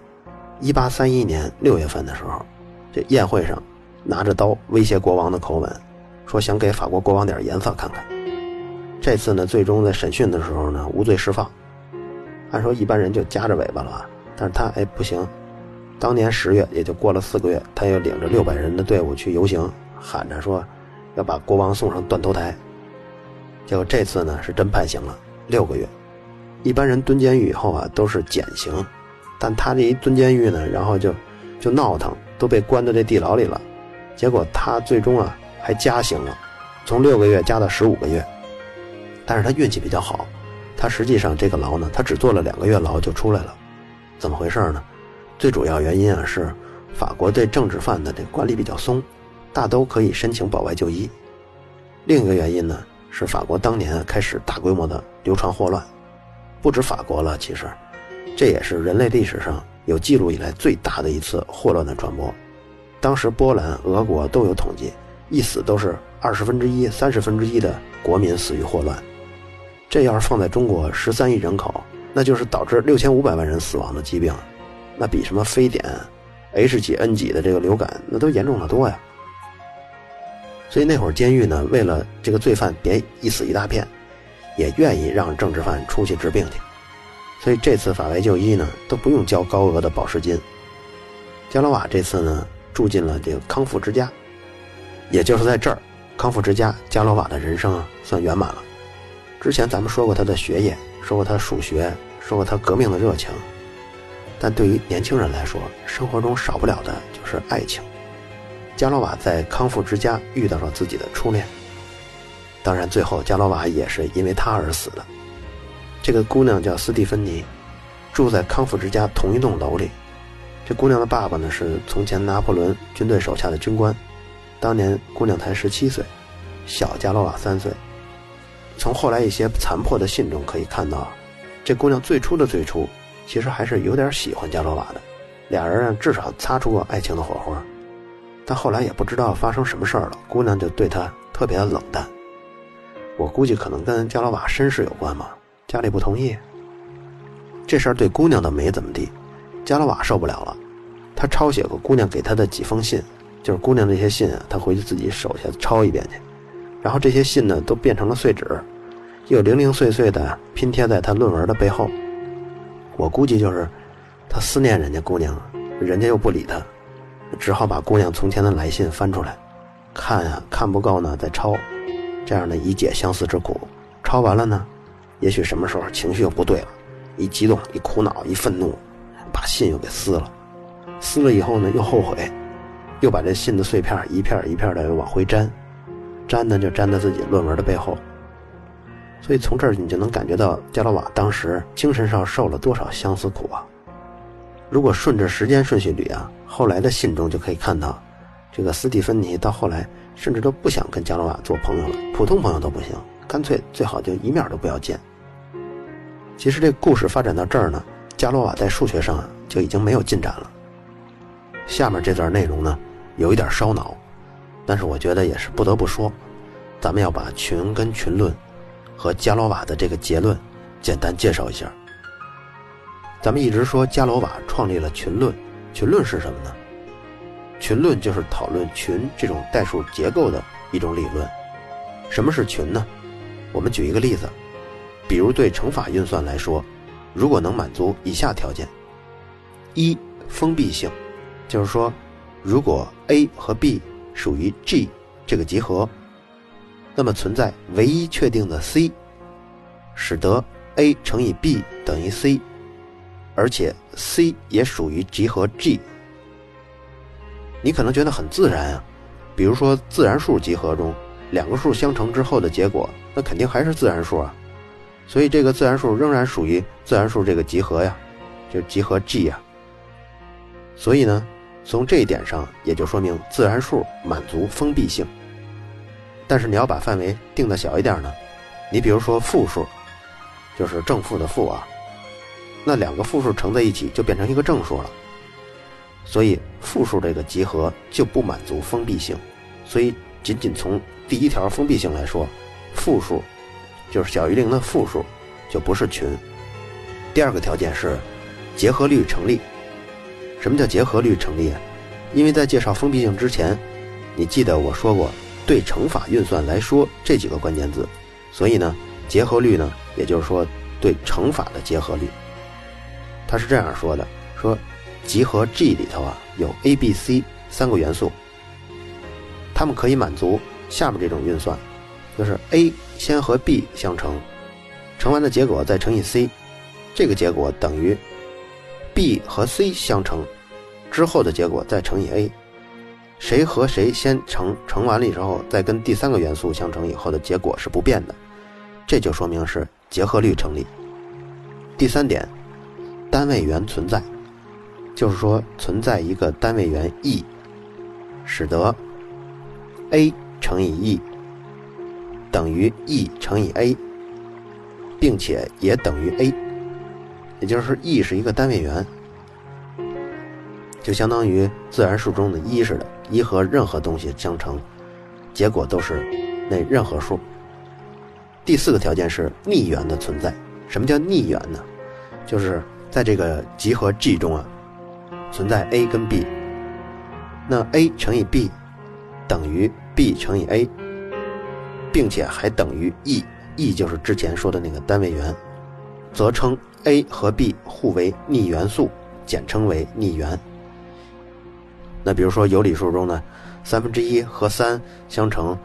一八三一年六月份的时候，这宴会上拿着刀威胁国王的口吻。说想给法国国王点颜色看看。这次呢，最终在审讯的时候呢，无罪释放。按说一般人就夹着尾巴了，但是他哎不行。当年十月，也就过了四个月，他又领着六百人的队伍去游行，喊着说要把国王送上断头台。结果这次呢是真判刑了，六个月。一般人蹲监狱以后啊都是减刑，但他这一蹲监狱呢，然后就就闹腾，都被关在这地牢里了。结果他最终啊。还加刑了，从六个月加到十五个月，但是他运气比较好，他实际上这个牢呢，他只坐了两个月牢就出来了，怎么回事呢？最主要原因啊是法国对政治犯的这管理比较松，大都可以申请保外就医。另一个原因呢是法国当年开始大规模的流传霍乱，不止法国了，其实这也是人类历史上有记录以来最大的一次霍乱的传播。当时波兰、俄国都有统计。一死都是二十分之一、三十分之一的国民死于霍乱，这要是放在中国十三亿人口，那就是导致六千五百万人死亡的疾病，那比什么非典、H 几 N 几的这个流感那都严重的多呀。所以那会儿监狱呢，为了这个罪犯别一死一大片，也愿意让政治犯出去治病去。所以这次法外就医呢，都不用交高额的保释金。加罗瓦这次呢，住进了这个康复之家。也就是在这儿，康复之家加罗瓦的人生啊算圆满了。之前咱们说过他的学业，说过他数学，说过他革命的热情。但对于年轻人来说，生活中少不了的就是爱情。加罗瓦在康复之家遇到了自己的初恋，当然最后加罗瓦也是因为他而死的。这个姑娘叫斯蒂芬妮，住在康复之家同一栋楼里。这姑娘的爸爸呢是从前拿破仑军队手下的军官。当年姑娘才十七岁，小加罗瓦三岁。从后来一些残破的信中可以看到，这姑娘最初的最初，其实还是有点喜欢加罗瓦的，俩人啊至少擦出过爱情的火花。但后来也不知道发生什么事儿了，姑娘就对他特别的冷淡。我估计可能跟加罗瓦身世有关嘛，家里不同意。这事儿对姑娘倒没怎么地，加罗瓦受不了了，他抄写过姑娘给他的几封信。就是姑娘那些信啊，他回去自己手下抄一遍去，然后这些信呢都变成了碎纸，又零零碎碎的拼贴在他论文的背后。我估计就是他思念人家姑娘，人家又不理他，只好把姑娘从前的来信翻出来，看啊看不够呢再抄，这样呢以解相思之苦。抄完了呢，也许什么时候情绪又不对了，一激动一苦恼一愤怒，把信又给撕了，撕了以后呢又后悔。又把这信的碎片一片一片的往回粘，粘呢就粘在自己论文的背后。所以从这儿你就能感觉到加罗瓦当时精神上受了多少相思苦啊！如果顺着时间顺序捋啊，后来的信中就可以看到，这个斯蒂芬妮到后来甚至都不想跟加罗瓦做朋友了，普通朋友都不行，干脆最好就一面都不要见。其实这故事发展到这儿呢，伽罗瓦在数学上就已经没有进展了。下面这段内容呢，有一点烧脑，但是我觉得也是不得不说，咱们要把群跟群论和伽罗瓦的这个结论简单介绍一下。咱们一直说伽罗瓦创立了群论，群论是什么呢？群论就是讨论群这种代数结构的一种理论。什么是群呢？我们举一个例子，比如对乘法运算来说，如果能满足以下条件：一、封闭性，就是说，如果 a 和 b 属于 G 这个集合，那么存在唯一确定的 C，使得 a 乘以 b 等于 C。而且 C 也属于集合 G，你可能觉得很自然啊，比如说自然数集合中，两个数相乘之后的结果，那肯定还是自然数啊，所以这个自然数仍然属于自然数这个集合呀，就集合 G 呀。所以呢，从这一点上也就说明自然数满足封闭性。但是你要把范围定的小一点呢，你比如说负数，就是正负的负啊。那两个负数乘在一起就变成一个正数了，所以负数这个集合就不满足封闭性，所以仅仅从第一条封闭性来说，负数就是小于零的负数就不是群。第二个条件是结合律成立。什么叫结合律成立？因为在介绍封闭性之前，你记得我说过对乘法运算来说这几个关键字，所以呢，结合律呢，也就是说对乘法的结合律。他是这样说的：说集合 G 里头啊有 A、B、C 三个元素，它们可以满足下面这种运算，就是 A 先和 B 相乘，乘完的结果再乘以 C，这个结果等于 B 和 C 相乘。之后的结果再乘以 A，谁和谁先乘，乘完了以后再跟第三个元素相乘以后的结果是不变的，这就说明是结合律成立。第三点。单位元存在，就是说存在一个单位元 e，使得 a 乘以 e 等于 e 乘以 a，并且也等于 a，也就是 e 是一个单位元，就相当于自然数中的一似的，一和任何东西相乘，结果都是那任何数。第四个条件是逆元的存在。什么叫逆元呢？就是。在这个集合 G 中啊，存在 A 跟 B，那 A 乘以 B 等于 B 乘以 A，并且还等于 E，E 就是之前说的那个单位元，则称 A 和 B 互为逆元素，简称为逆元。那比如说有理数中呢，三分之一和三相乘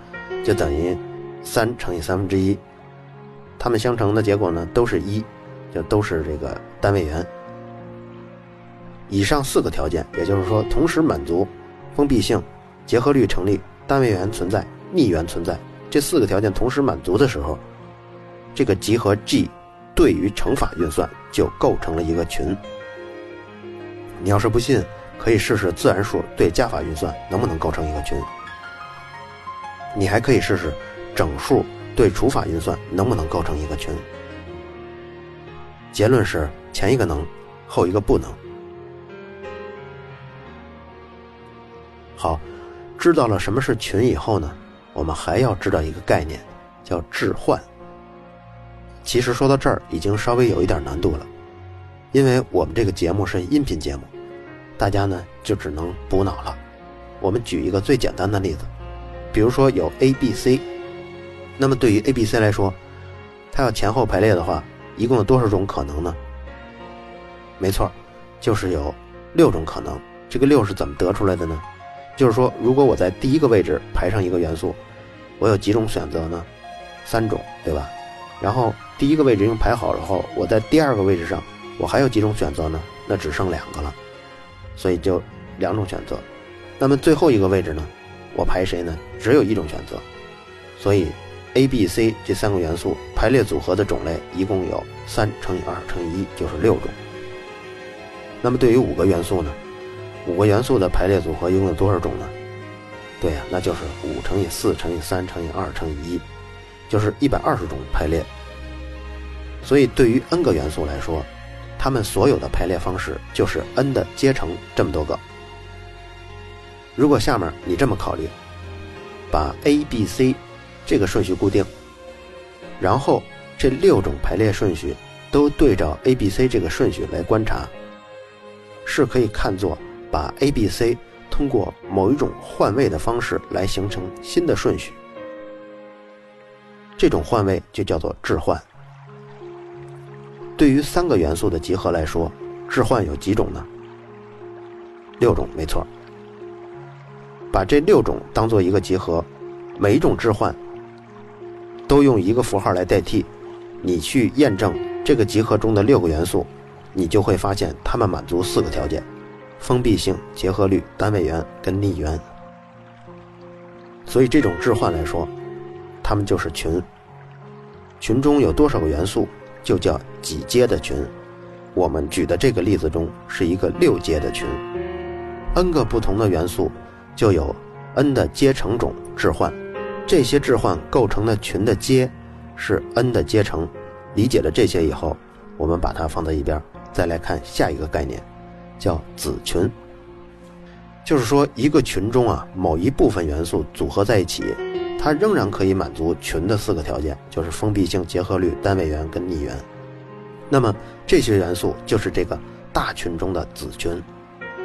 就等于三乘以三分之一，它们相乘的结果呢都是一。就都是这个单位元。以上四个条件，也就是说，同时满足封闭性、结合律成立、单位元存在、逆元存在这四个条件同时满足的时候，这个集合 G 对于乘法运算就构成了一个群。你要是不信，可以试试自然数对加法运算能不能构成一个群。你还可以试试整数对除法运算能不能构成一个群。结论是前一个能，后一个不能。知道了什么是群以后呢，我们还要知道一个概念，叫置换。其实说到这儿已经稍微有一点难度了，因为我们这个节目是音频节目，大家呢就只能补脑了。我们举一个最简单的例子，比如说有 A、B、C，那么对于 A、B、C 来说，它要前后排列的话。一共有多少种可能呢？没错，就是有六种可能。这个六是怎么得出来的呢？就是说，如果我在第一个位置排上一个元素，我有几种选择呢？三种，对吧？然后第一个位置已经排好了后，我在第二个位置上，我还有几种选择呢？那只剩两个了，所以就两种选择。那么最后一个位置呢？我排谁呢？只有一种选择，所以。A、B、C 这三个元素排列组合的种类一共有三乘以二乘以一，就是六种。那么对于五个元素呢？五个元素的排列组合一共有多少种呢？对呀，那就是五乘以四乘以三乘以二乘以一，就是一百二十种排列。所以对于 n 个元素来说，它们所有的排列方式就是 n 的阶乘这么多个。如果下面你这么考虑，把 A、B、C 这个顺序固定，然后这六种排列顺序都对照 A、B、C 这个顺序来观察，是可以看作把 A、B、C 通过某一种换位的方式来形成新的顺序。这种换位就叫做置换。对于三个元素的集合来说，置换有几种呢？六种，没错。把这六种当做一个集合，每一种置换都用一个符号来代替，你去验证这个集合中的六个元素，你就会发现它们满足四个条件：封闭性、结合律、单位元跟逆元。所以这种置换来说，它们就是群。群中有多少个元素？就叫几阶的群。我们举的这个例子中是一个六阶的群，n 个不同的元素就有 n 的阶乘种置换，这些置换构成的群的阶是 n 的阶乘。理解了这些以后，我们把它放在一边，再来看下一个概念，叫子群。就是说，一个群中啊，某一部分元素组合在一起。它仍然可以满足群的四个条件，就是封闭性、结合律、单位元跟逆元。那么这些元素就是这个大群中的子群。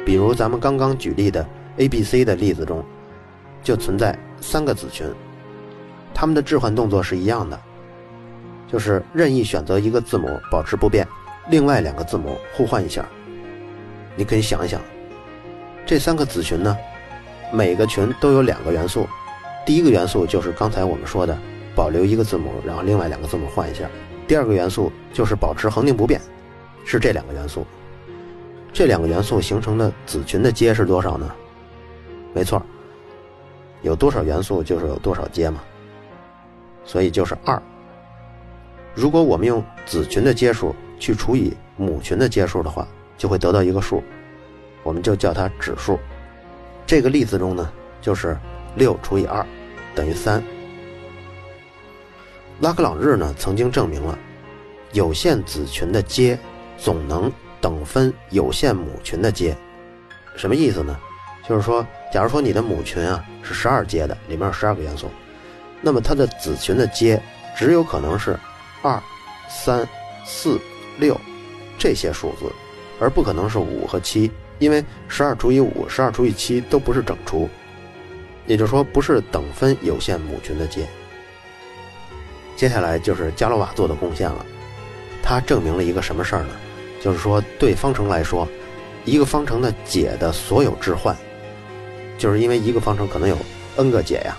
比如咱们刚刚举例的 A、B、C 的例子中，就存在三个子群，它们的置换动作是一样的，就是任意选择一个字母保持不变，另外两个字母互换一下。你可以想一想，这三个子群呢，每个群都有两个元素。第一个元素就是刚才我们说的，保留一个字母，然后另外两个字母换一下。第二个元素就是保持恒定不变，是这两个元素。这两个元素形成的子群的阶是多少呢？没错，有多少元素就是有多少阶嘛，所以就是二。如果我们用子群的阶数去除以母群的阶数的话，就会得到一个数，我们就叫它指数。这个例子中呢，就是。六除以二等于三。拉克朗日呢曾经证明了有限子群的阶总能等分有限母群的阶。什么意思呢？就是说，假如说你的母群啊是十二阶的，里面有十二个元素，那么它的子群的阶只有可能是二、三、四、六这些数字，而不可能是五和七，因为十二除以五、十二除以七都不是整除。也就是说，不是等分有限母群的阶。接下来就是伽罗瓦做的贡献了，他证明了一个什么事儿呢？就是说，对方程来说，一个方程的解的所有置换，就是因为一个方程可能有 n 个解呀，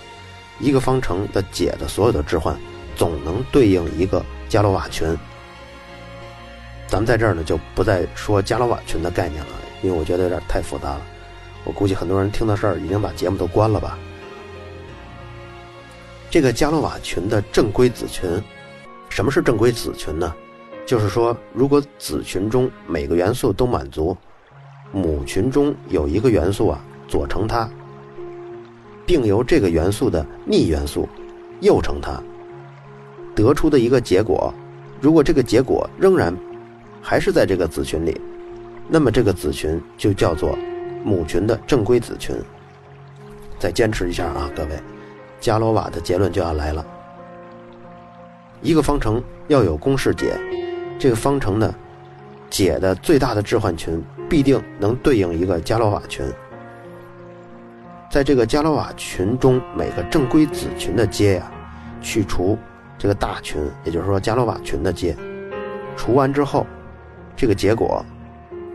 一个方程的解的所有的置换，总能对应一个伽罗瓦群。咱们在这儿呢，就不再说伽罗瓦群的概念了，因为我觉得有点太复杂了。我估计很多人听到这儿已经把节目都关了吧。这个伽罗瓦群的正规子群，什么是正规子群呢？就是说，如果子群中每个元素都满足，母群中有一个元素啊左乘它，并由这个元素的逆元素右乘它，得出的一个结果，如果这个结果仍然还是在这个子群里，那么这个子群就叫做。母群的正规子群，再坚持一下啊，各位，伽罗瓦的结论就要来了。一个方程要有公式解，这个方程的解的最大的置换群必定能对应一个伽罗瓦群。在这个伽罗瓦群中，每个正规子群的阶呀，去除这个大群，也就是说伽罗瓦群的阶，除完之后，这个结果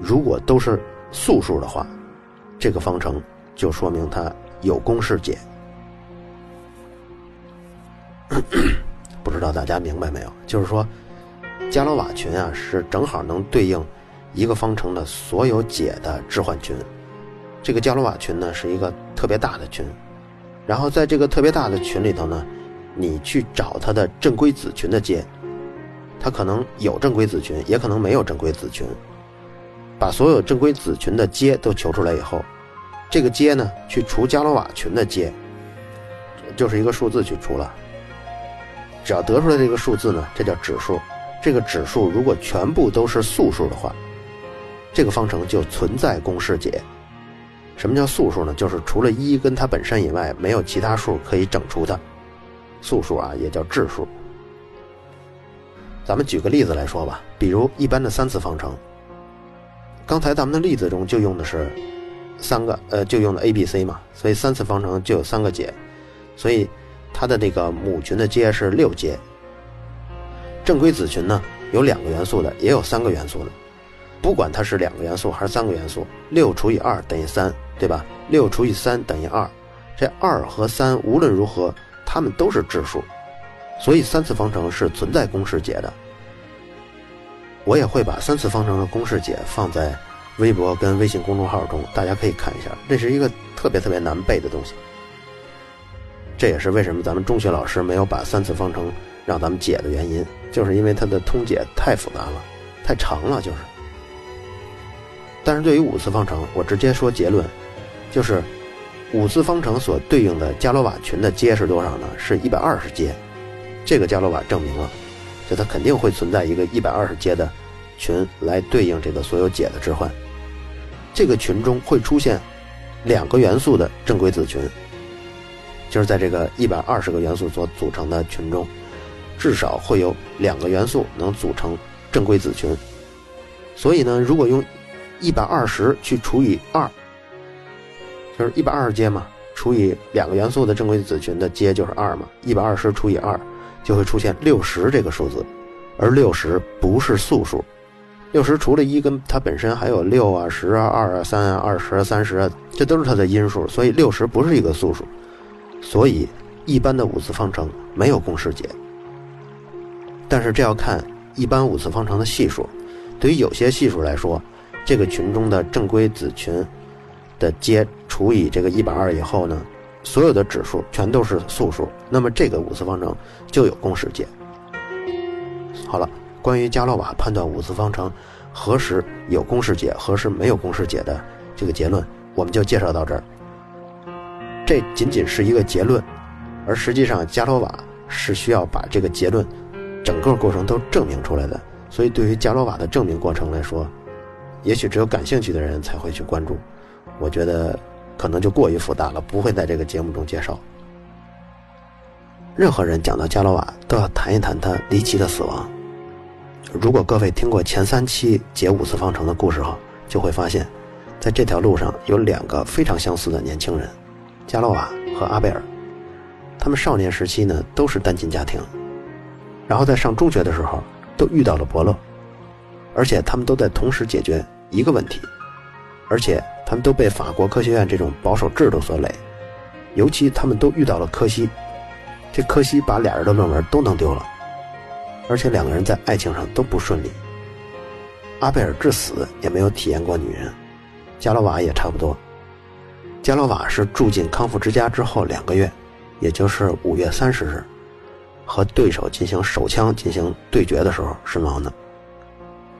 如果都是素数的话。这个方程就说明它有公式解，不知道大家明白没有？就是说，伽罗瓦群啊是正好能对应一个方程的所有解的置换群。这个伽罗瓦群呢是一个特别大的群，然后在这个特别大的群里头呢，你去找它的正规子群的阶，它可能有正规子群，也可能没有正规子群。把所有正规子群的阶都求出来以后，这个阶呢，去除伽罗瓦群的阶，就是一个数字去除了。只要得出来这个数字呢，这叫指数。这个指数如果全部都是素数的话，这个方程就存在公式解。什么叫素数呢？就是除了一跟它本身以外，没有其他数可以整除它。素数啊，也叫质数。咱们举个例子来说吧，比如一般的三次方程。刚才咱们的例子中就用的是三个，呃，就用的 a、b、c 嘛，所以三次方程就有三个解，所以它的那个母群的阶是六阶。正规子群呢，有两个元素的，也有三个元素的。不管它是两个元素还是三个元素，六除以二等于三，对吧？六除以三等于二，这二和三无论如何，它们都是质数，所以三次方程是存在公式解的。我也会把三次方程的公式解放在微博跟微信公众号中，大家可以看一下。这是一个特别特别难背的东西，这也是为什么咱们中学老师没有把三次方程让咱们解的原因，就是因为它的通解太复杂了，太长了，就是。但是对于五次方程，我直接说结论，就是五次方程所对应的伽罗瓦群的阶是多少呢？是一百二十阶。这个伽罗瓦证明了，就它肯定会存在一个一百二十阶的群来对应这个所有解的置换。这个群中会出现两个元素的正规子群，就是在这个一百二十个元素所组成的群中，至少会有两个元素能组成正规子群。所以呢，如果用一百二十去除以二，就是一百二十阶嘛，除以两个元素的正规子群的阶就是二嘛。一百二十除以二，就会出现六十这个数字，而六十不是素数。六十除了一跟它本身还有六啊、十啊、二啊、三啊、二十啊、三十啊，这都是它的因数，所以六十不是一个素数。所以一般的五次方程没有公式解。但是这要看一般五次方程的系数，对于有些系数来说。这个群中的正规子群的阶除以这个一百二以后呢，所有的指数全都是素数，那么这个五次方程就有公式解。好了，关于伽罗瓦判断五次方程何时有公式解，何时没有公式解的这个结论，我们就介绍到这儿。这仅仅是一个结论，而实际上伽罗瓦是需要把这个结论整个过程都证明出来的，所以对于伽罗瓦的证明过程来说。也许只有感兴趣的人才会去关注，我觉得可能就过于复杂了，不会在这个节目中介绍。任何人讲到伽罗瓦，都要谈一谈他离奇的死亡。如果各位听过前三期解五次方程的故事后，就会发现，在这条路上有两个非常相似的年轻人，伽罗瓦和阿贝尔。他们少年时期呢都是单亲家庭，然后在上中学的时候都遇到了伯乐，而且他们都在同时解决。一个问题，而且他们都被法国科学院这种保守制度所累，尤其他们都遇到了柯西，这柯西把俩人的论文都弄丢了，而且两个人在爱情上都不顺利。阿贝尔至死也没有体验过女人，加罗瓦也差不多。加罗瓦是住进康复之家之后两个月，也就是五月三十日，和对手进行手枪进行对决的时候身亡的。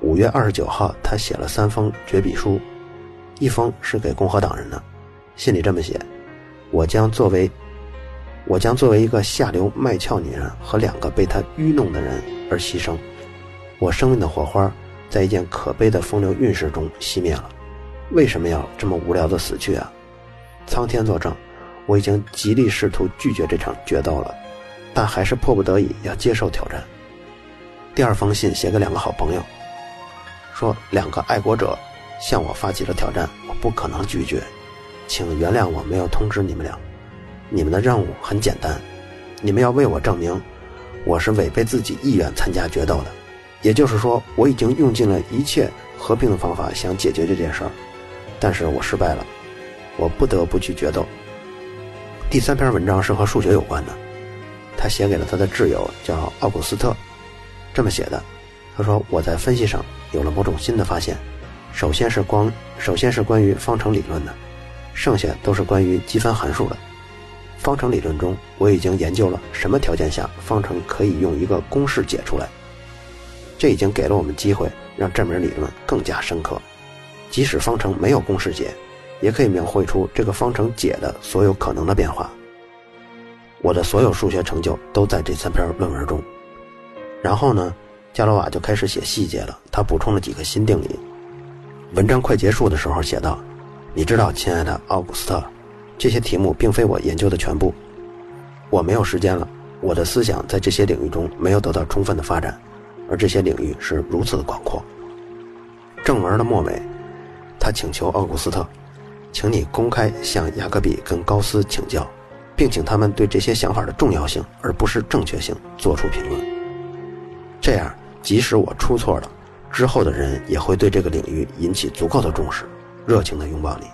五月二十九号，他写了三封绝笔书，一封是给共和党人的，信里这么写：“我将作为，我将作为一个下流卖俏女人和两个被他愚弄的人而牺牲，我生命的火花在一件可悲的风流韵事中熄灭了。为什么要这么无聊的死去啊？苍天作证，我已经极力试图拒绝这场决斗了，但还是迫不得已要接受挑战。第二封信写给两个好朋友。”说两个爱国者向我发起了挑战，我不可能拒绝，请原谅我没有通知你们俩。你们的任务很简单，你们要为我证明我是违背自己意愿参加决斗的，也就是说我已经用尽了一切和平的方法想解决这件事儿，但是我失败了，我不得不去决斗。第三篇文章是和数学有关的，他写给了他的挚友叫奥古斯特，这么写的。他说：“我在分析上有了某种新的发现，首先是光，首先是关于方程理论的，剩下都是关于积分函数的。方程理论中，我已经研究了什么条件下方程可以用一个公式解出来。这已经给了我们机会，让这门理论更加深刻。即使方程没有公式解，也可以描绘出这个方程解的所有可能的变化。我的所有数学成就都在这三篇论文中。然后呢？”加罗瓦就开始写细节了。他补充了几个新定理。文章快结束的时候写道：“你知道，亲爱的奥古斯特，这些题目并非我研究的全部。我没有时间了，我的思想在这些领域中没有得到充分的发展，而这些领域是如此的广阔。”正文的末尾，他请求奥古斯特，请你公开向雅各比跟高斯请教，并请他们对这些想法的重要性而不是正确性做出评论。这样，即使我出错了，之后的人也会对这个领域引起足够的重视，热情地拥抱你。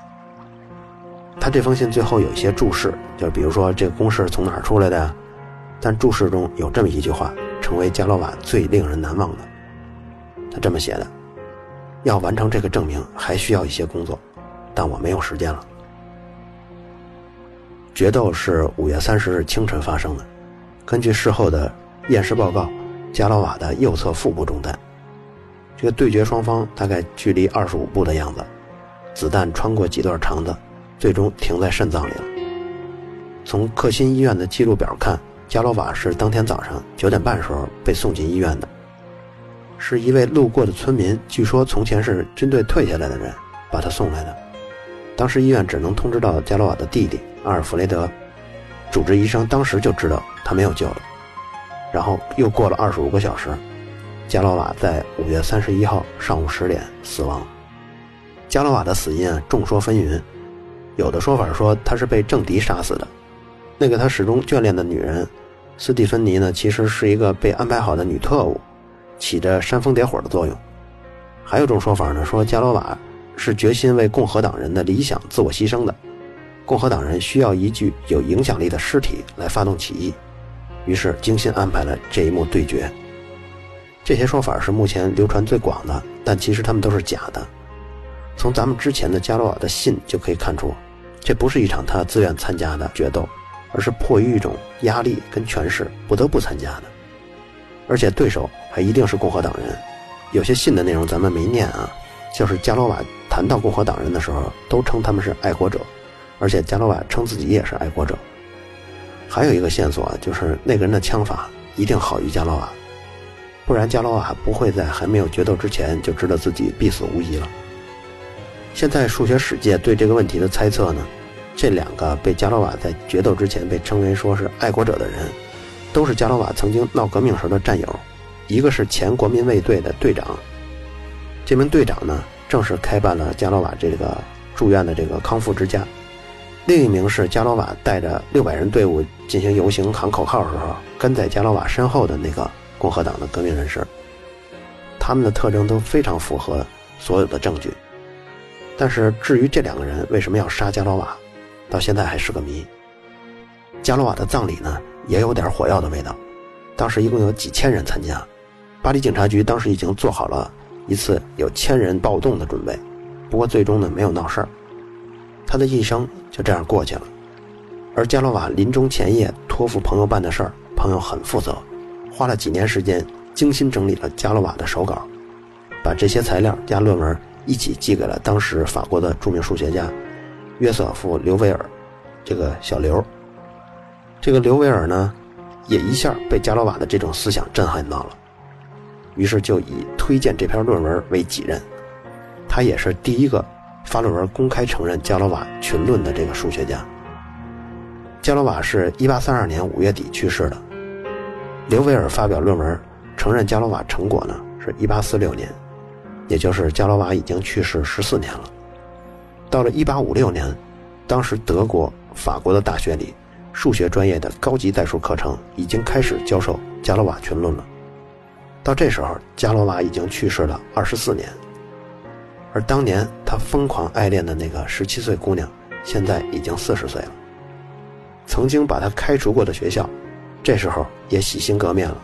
他这封信最后有一些注释，就比如说这个公式从哪儿出来的呀？但注释中有这么一句话，成为加罗瓦最令人难忘的。他这么写的。要完成这个证明，还需要一些工作，但我没有时间了。决斗是五月三十日清晨发生的。根据事后的验尸报告，加罗瓦的右侧腹部中弹。这个对决双方大概距离二十五步的样子，子弹穿过几段肠子，最终停在肾脏里了。从克辛医院的记录表看，加罗瓦是当天早上九点半时候被送进医院的。是一位路过的村民，据说从前是军队退下来的人，把他送来的。当时医院只能通知到加罗瓦的弟弟阿尔弗雷德，主治医生当时就知道他没有救了。然后又过了二十五个小时，加罗瓦在五月三十一号上午十点死亡。加罗瓦的死因啊众说纷纭，有的说法说他是被政敌杀死的，那个他始终眷恋的女人斯蒂芬妮呢，其实是一个被安排好的女特务。起着煽风点火的作用。还有种说法呢，说加罗瓦是决心为共和党人的理想自我牺牲的。共和党人需要一具有影响力的尸体来发动起义，于是精心安排了这一幕对决。这些说法是目前流传最广的，但其实他们都是假的。从咱们之前的加罗瓦的信就可以看出，这不是一场他自愿参加的决斗，而是迫于一种压力跟权势不得不参加的。而且对手还一定是共和党人，有些信的内容咱们没念啊，就是加罗瓦谈到共和党人的时候，都称他们是爱国者，而且加罗瓦称自己也是爱国者。还有一个线索啊就是那个人的枪法一定好于加罗瓦，不然加罗瓦不会在还没有决斗之前就知道自己必死无疑了。现在数学史界对这个问题的猜测呢，这两个被加罗瓦在决斗之前被称为说是爱国者的人。都是加罗瓦曾经闹革命时的战友，一个是前国民卫队的队长，这名队长呢正是开办了加罗瓦这个住院的这个康复之家，另一名是加罗瓦带着六百人队伍进行游行喊口号时候跟在加罗瓦身后的那个共和党的革命人士，他们的特征都非常符合所有的证据，但是至于这两个人为什么要杀加罗瓦，到现在还是个谜。加罗瓦的葬礼呢？也有点火药的味道。当时一共有几千人参加，巴黎警察局当时已经做好了一次有千人暴动的准备，不过最终呢没有闹事儿。他的一生就这样过去了。而加罗瓦临终前夜托付朋友办的事儿，朋友很负责，花了几年时间精心整理了加罗瓦的手稿，把这些材料加论文一起寄给了当时法国的著名数学家约瑟夫·刘维尔，这个小刘。这个刘维尔呢，也一下被加罗瓦的这种思想震撼到了，于是就以推荐这篇论文为己任。他也是第一个发论文公开承认加罗瓦群论的这个数学家。加罗瓦是一八三二年五月底去世的，刘维尔发表论文承认加罗瓦成果呢，是一八四六年，也就是加罗瓦已经去世十四年了。到了一八五六年，当时德国、法国的大学里。数学专业的高级代数课程已经开始教授加罗瓦群论了。到这时候，加罗瓦已经去世了二十四年，而当年他疯狂爱恋的那个十七岁姑娘，现在已经四十岁了。曾经把他开除过的学校，这时候也洗心革面了。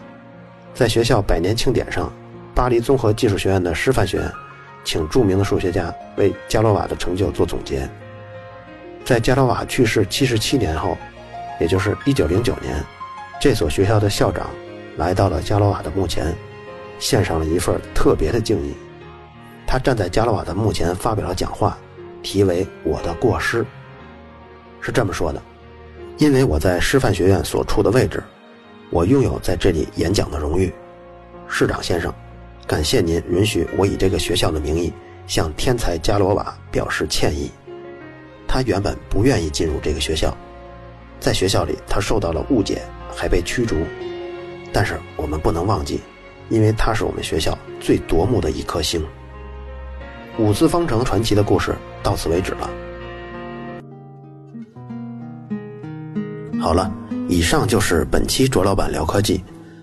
在学校百年庆典上，巴黎综合技术学院的师范学院请著名的数学家为加罗瓦的成就做总结。在加罗瓦去世七十七年后。也就是一九零九年，这所学校的校长来到了加罗瓦的墓前，献上了一份特别的敬意。他站在加罗瓦的墓前发表了讲话，题为《我的过失》，是这么说的：“因为我在师范学院所处的位置，我拥有在这里演讲的荣誉。市长先生，感谢您允许我以这个学校的名义向天才加罗瓦表示歉意。他原本不愿意进入这个学校，在学校里他受到了误解，还被驱逐。但是我们不能忘记，因为他是我们学校最夺目的一颗星。五次方程传奇的故事到此为止了。好了，以上就是本期卓老板聊科技。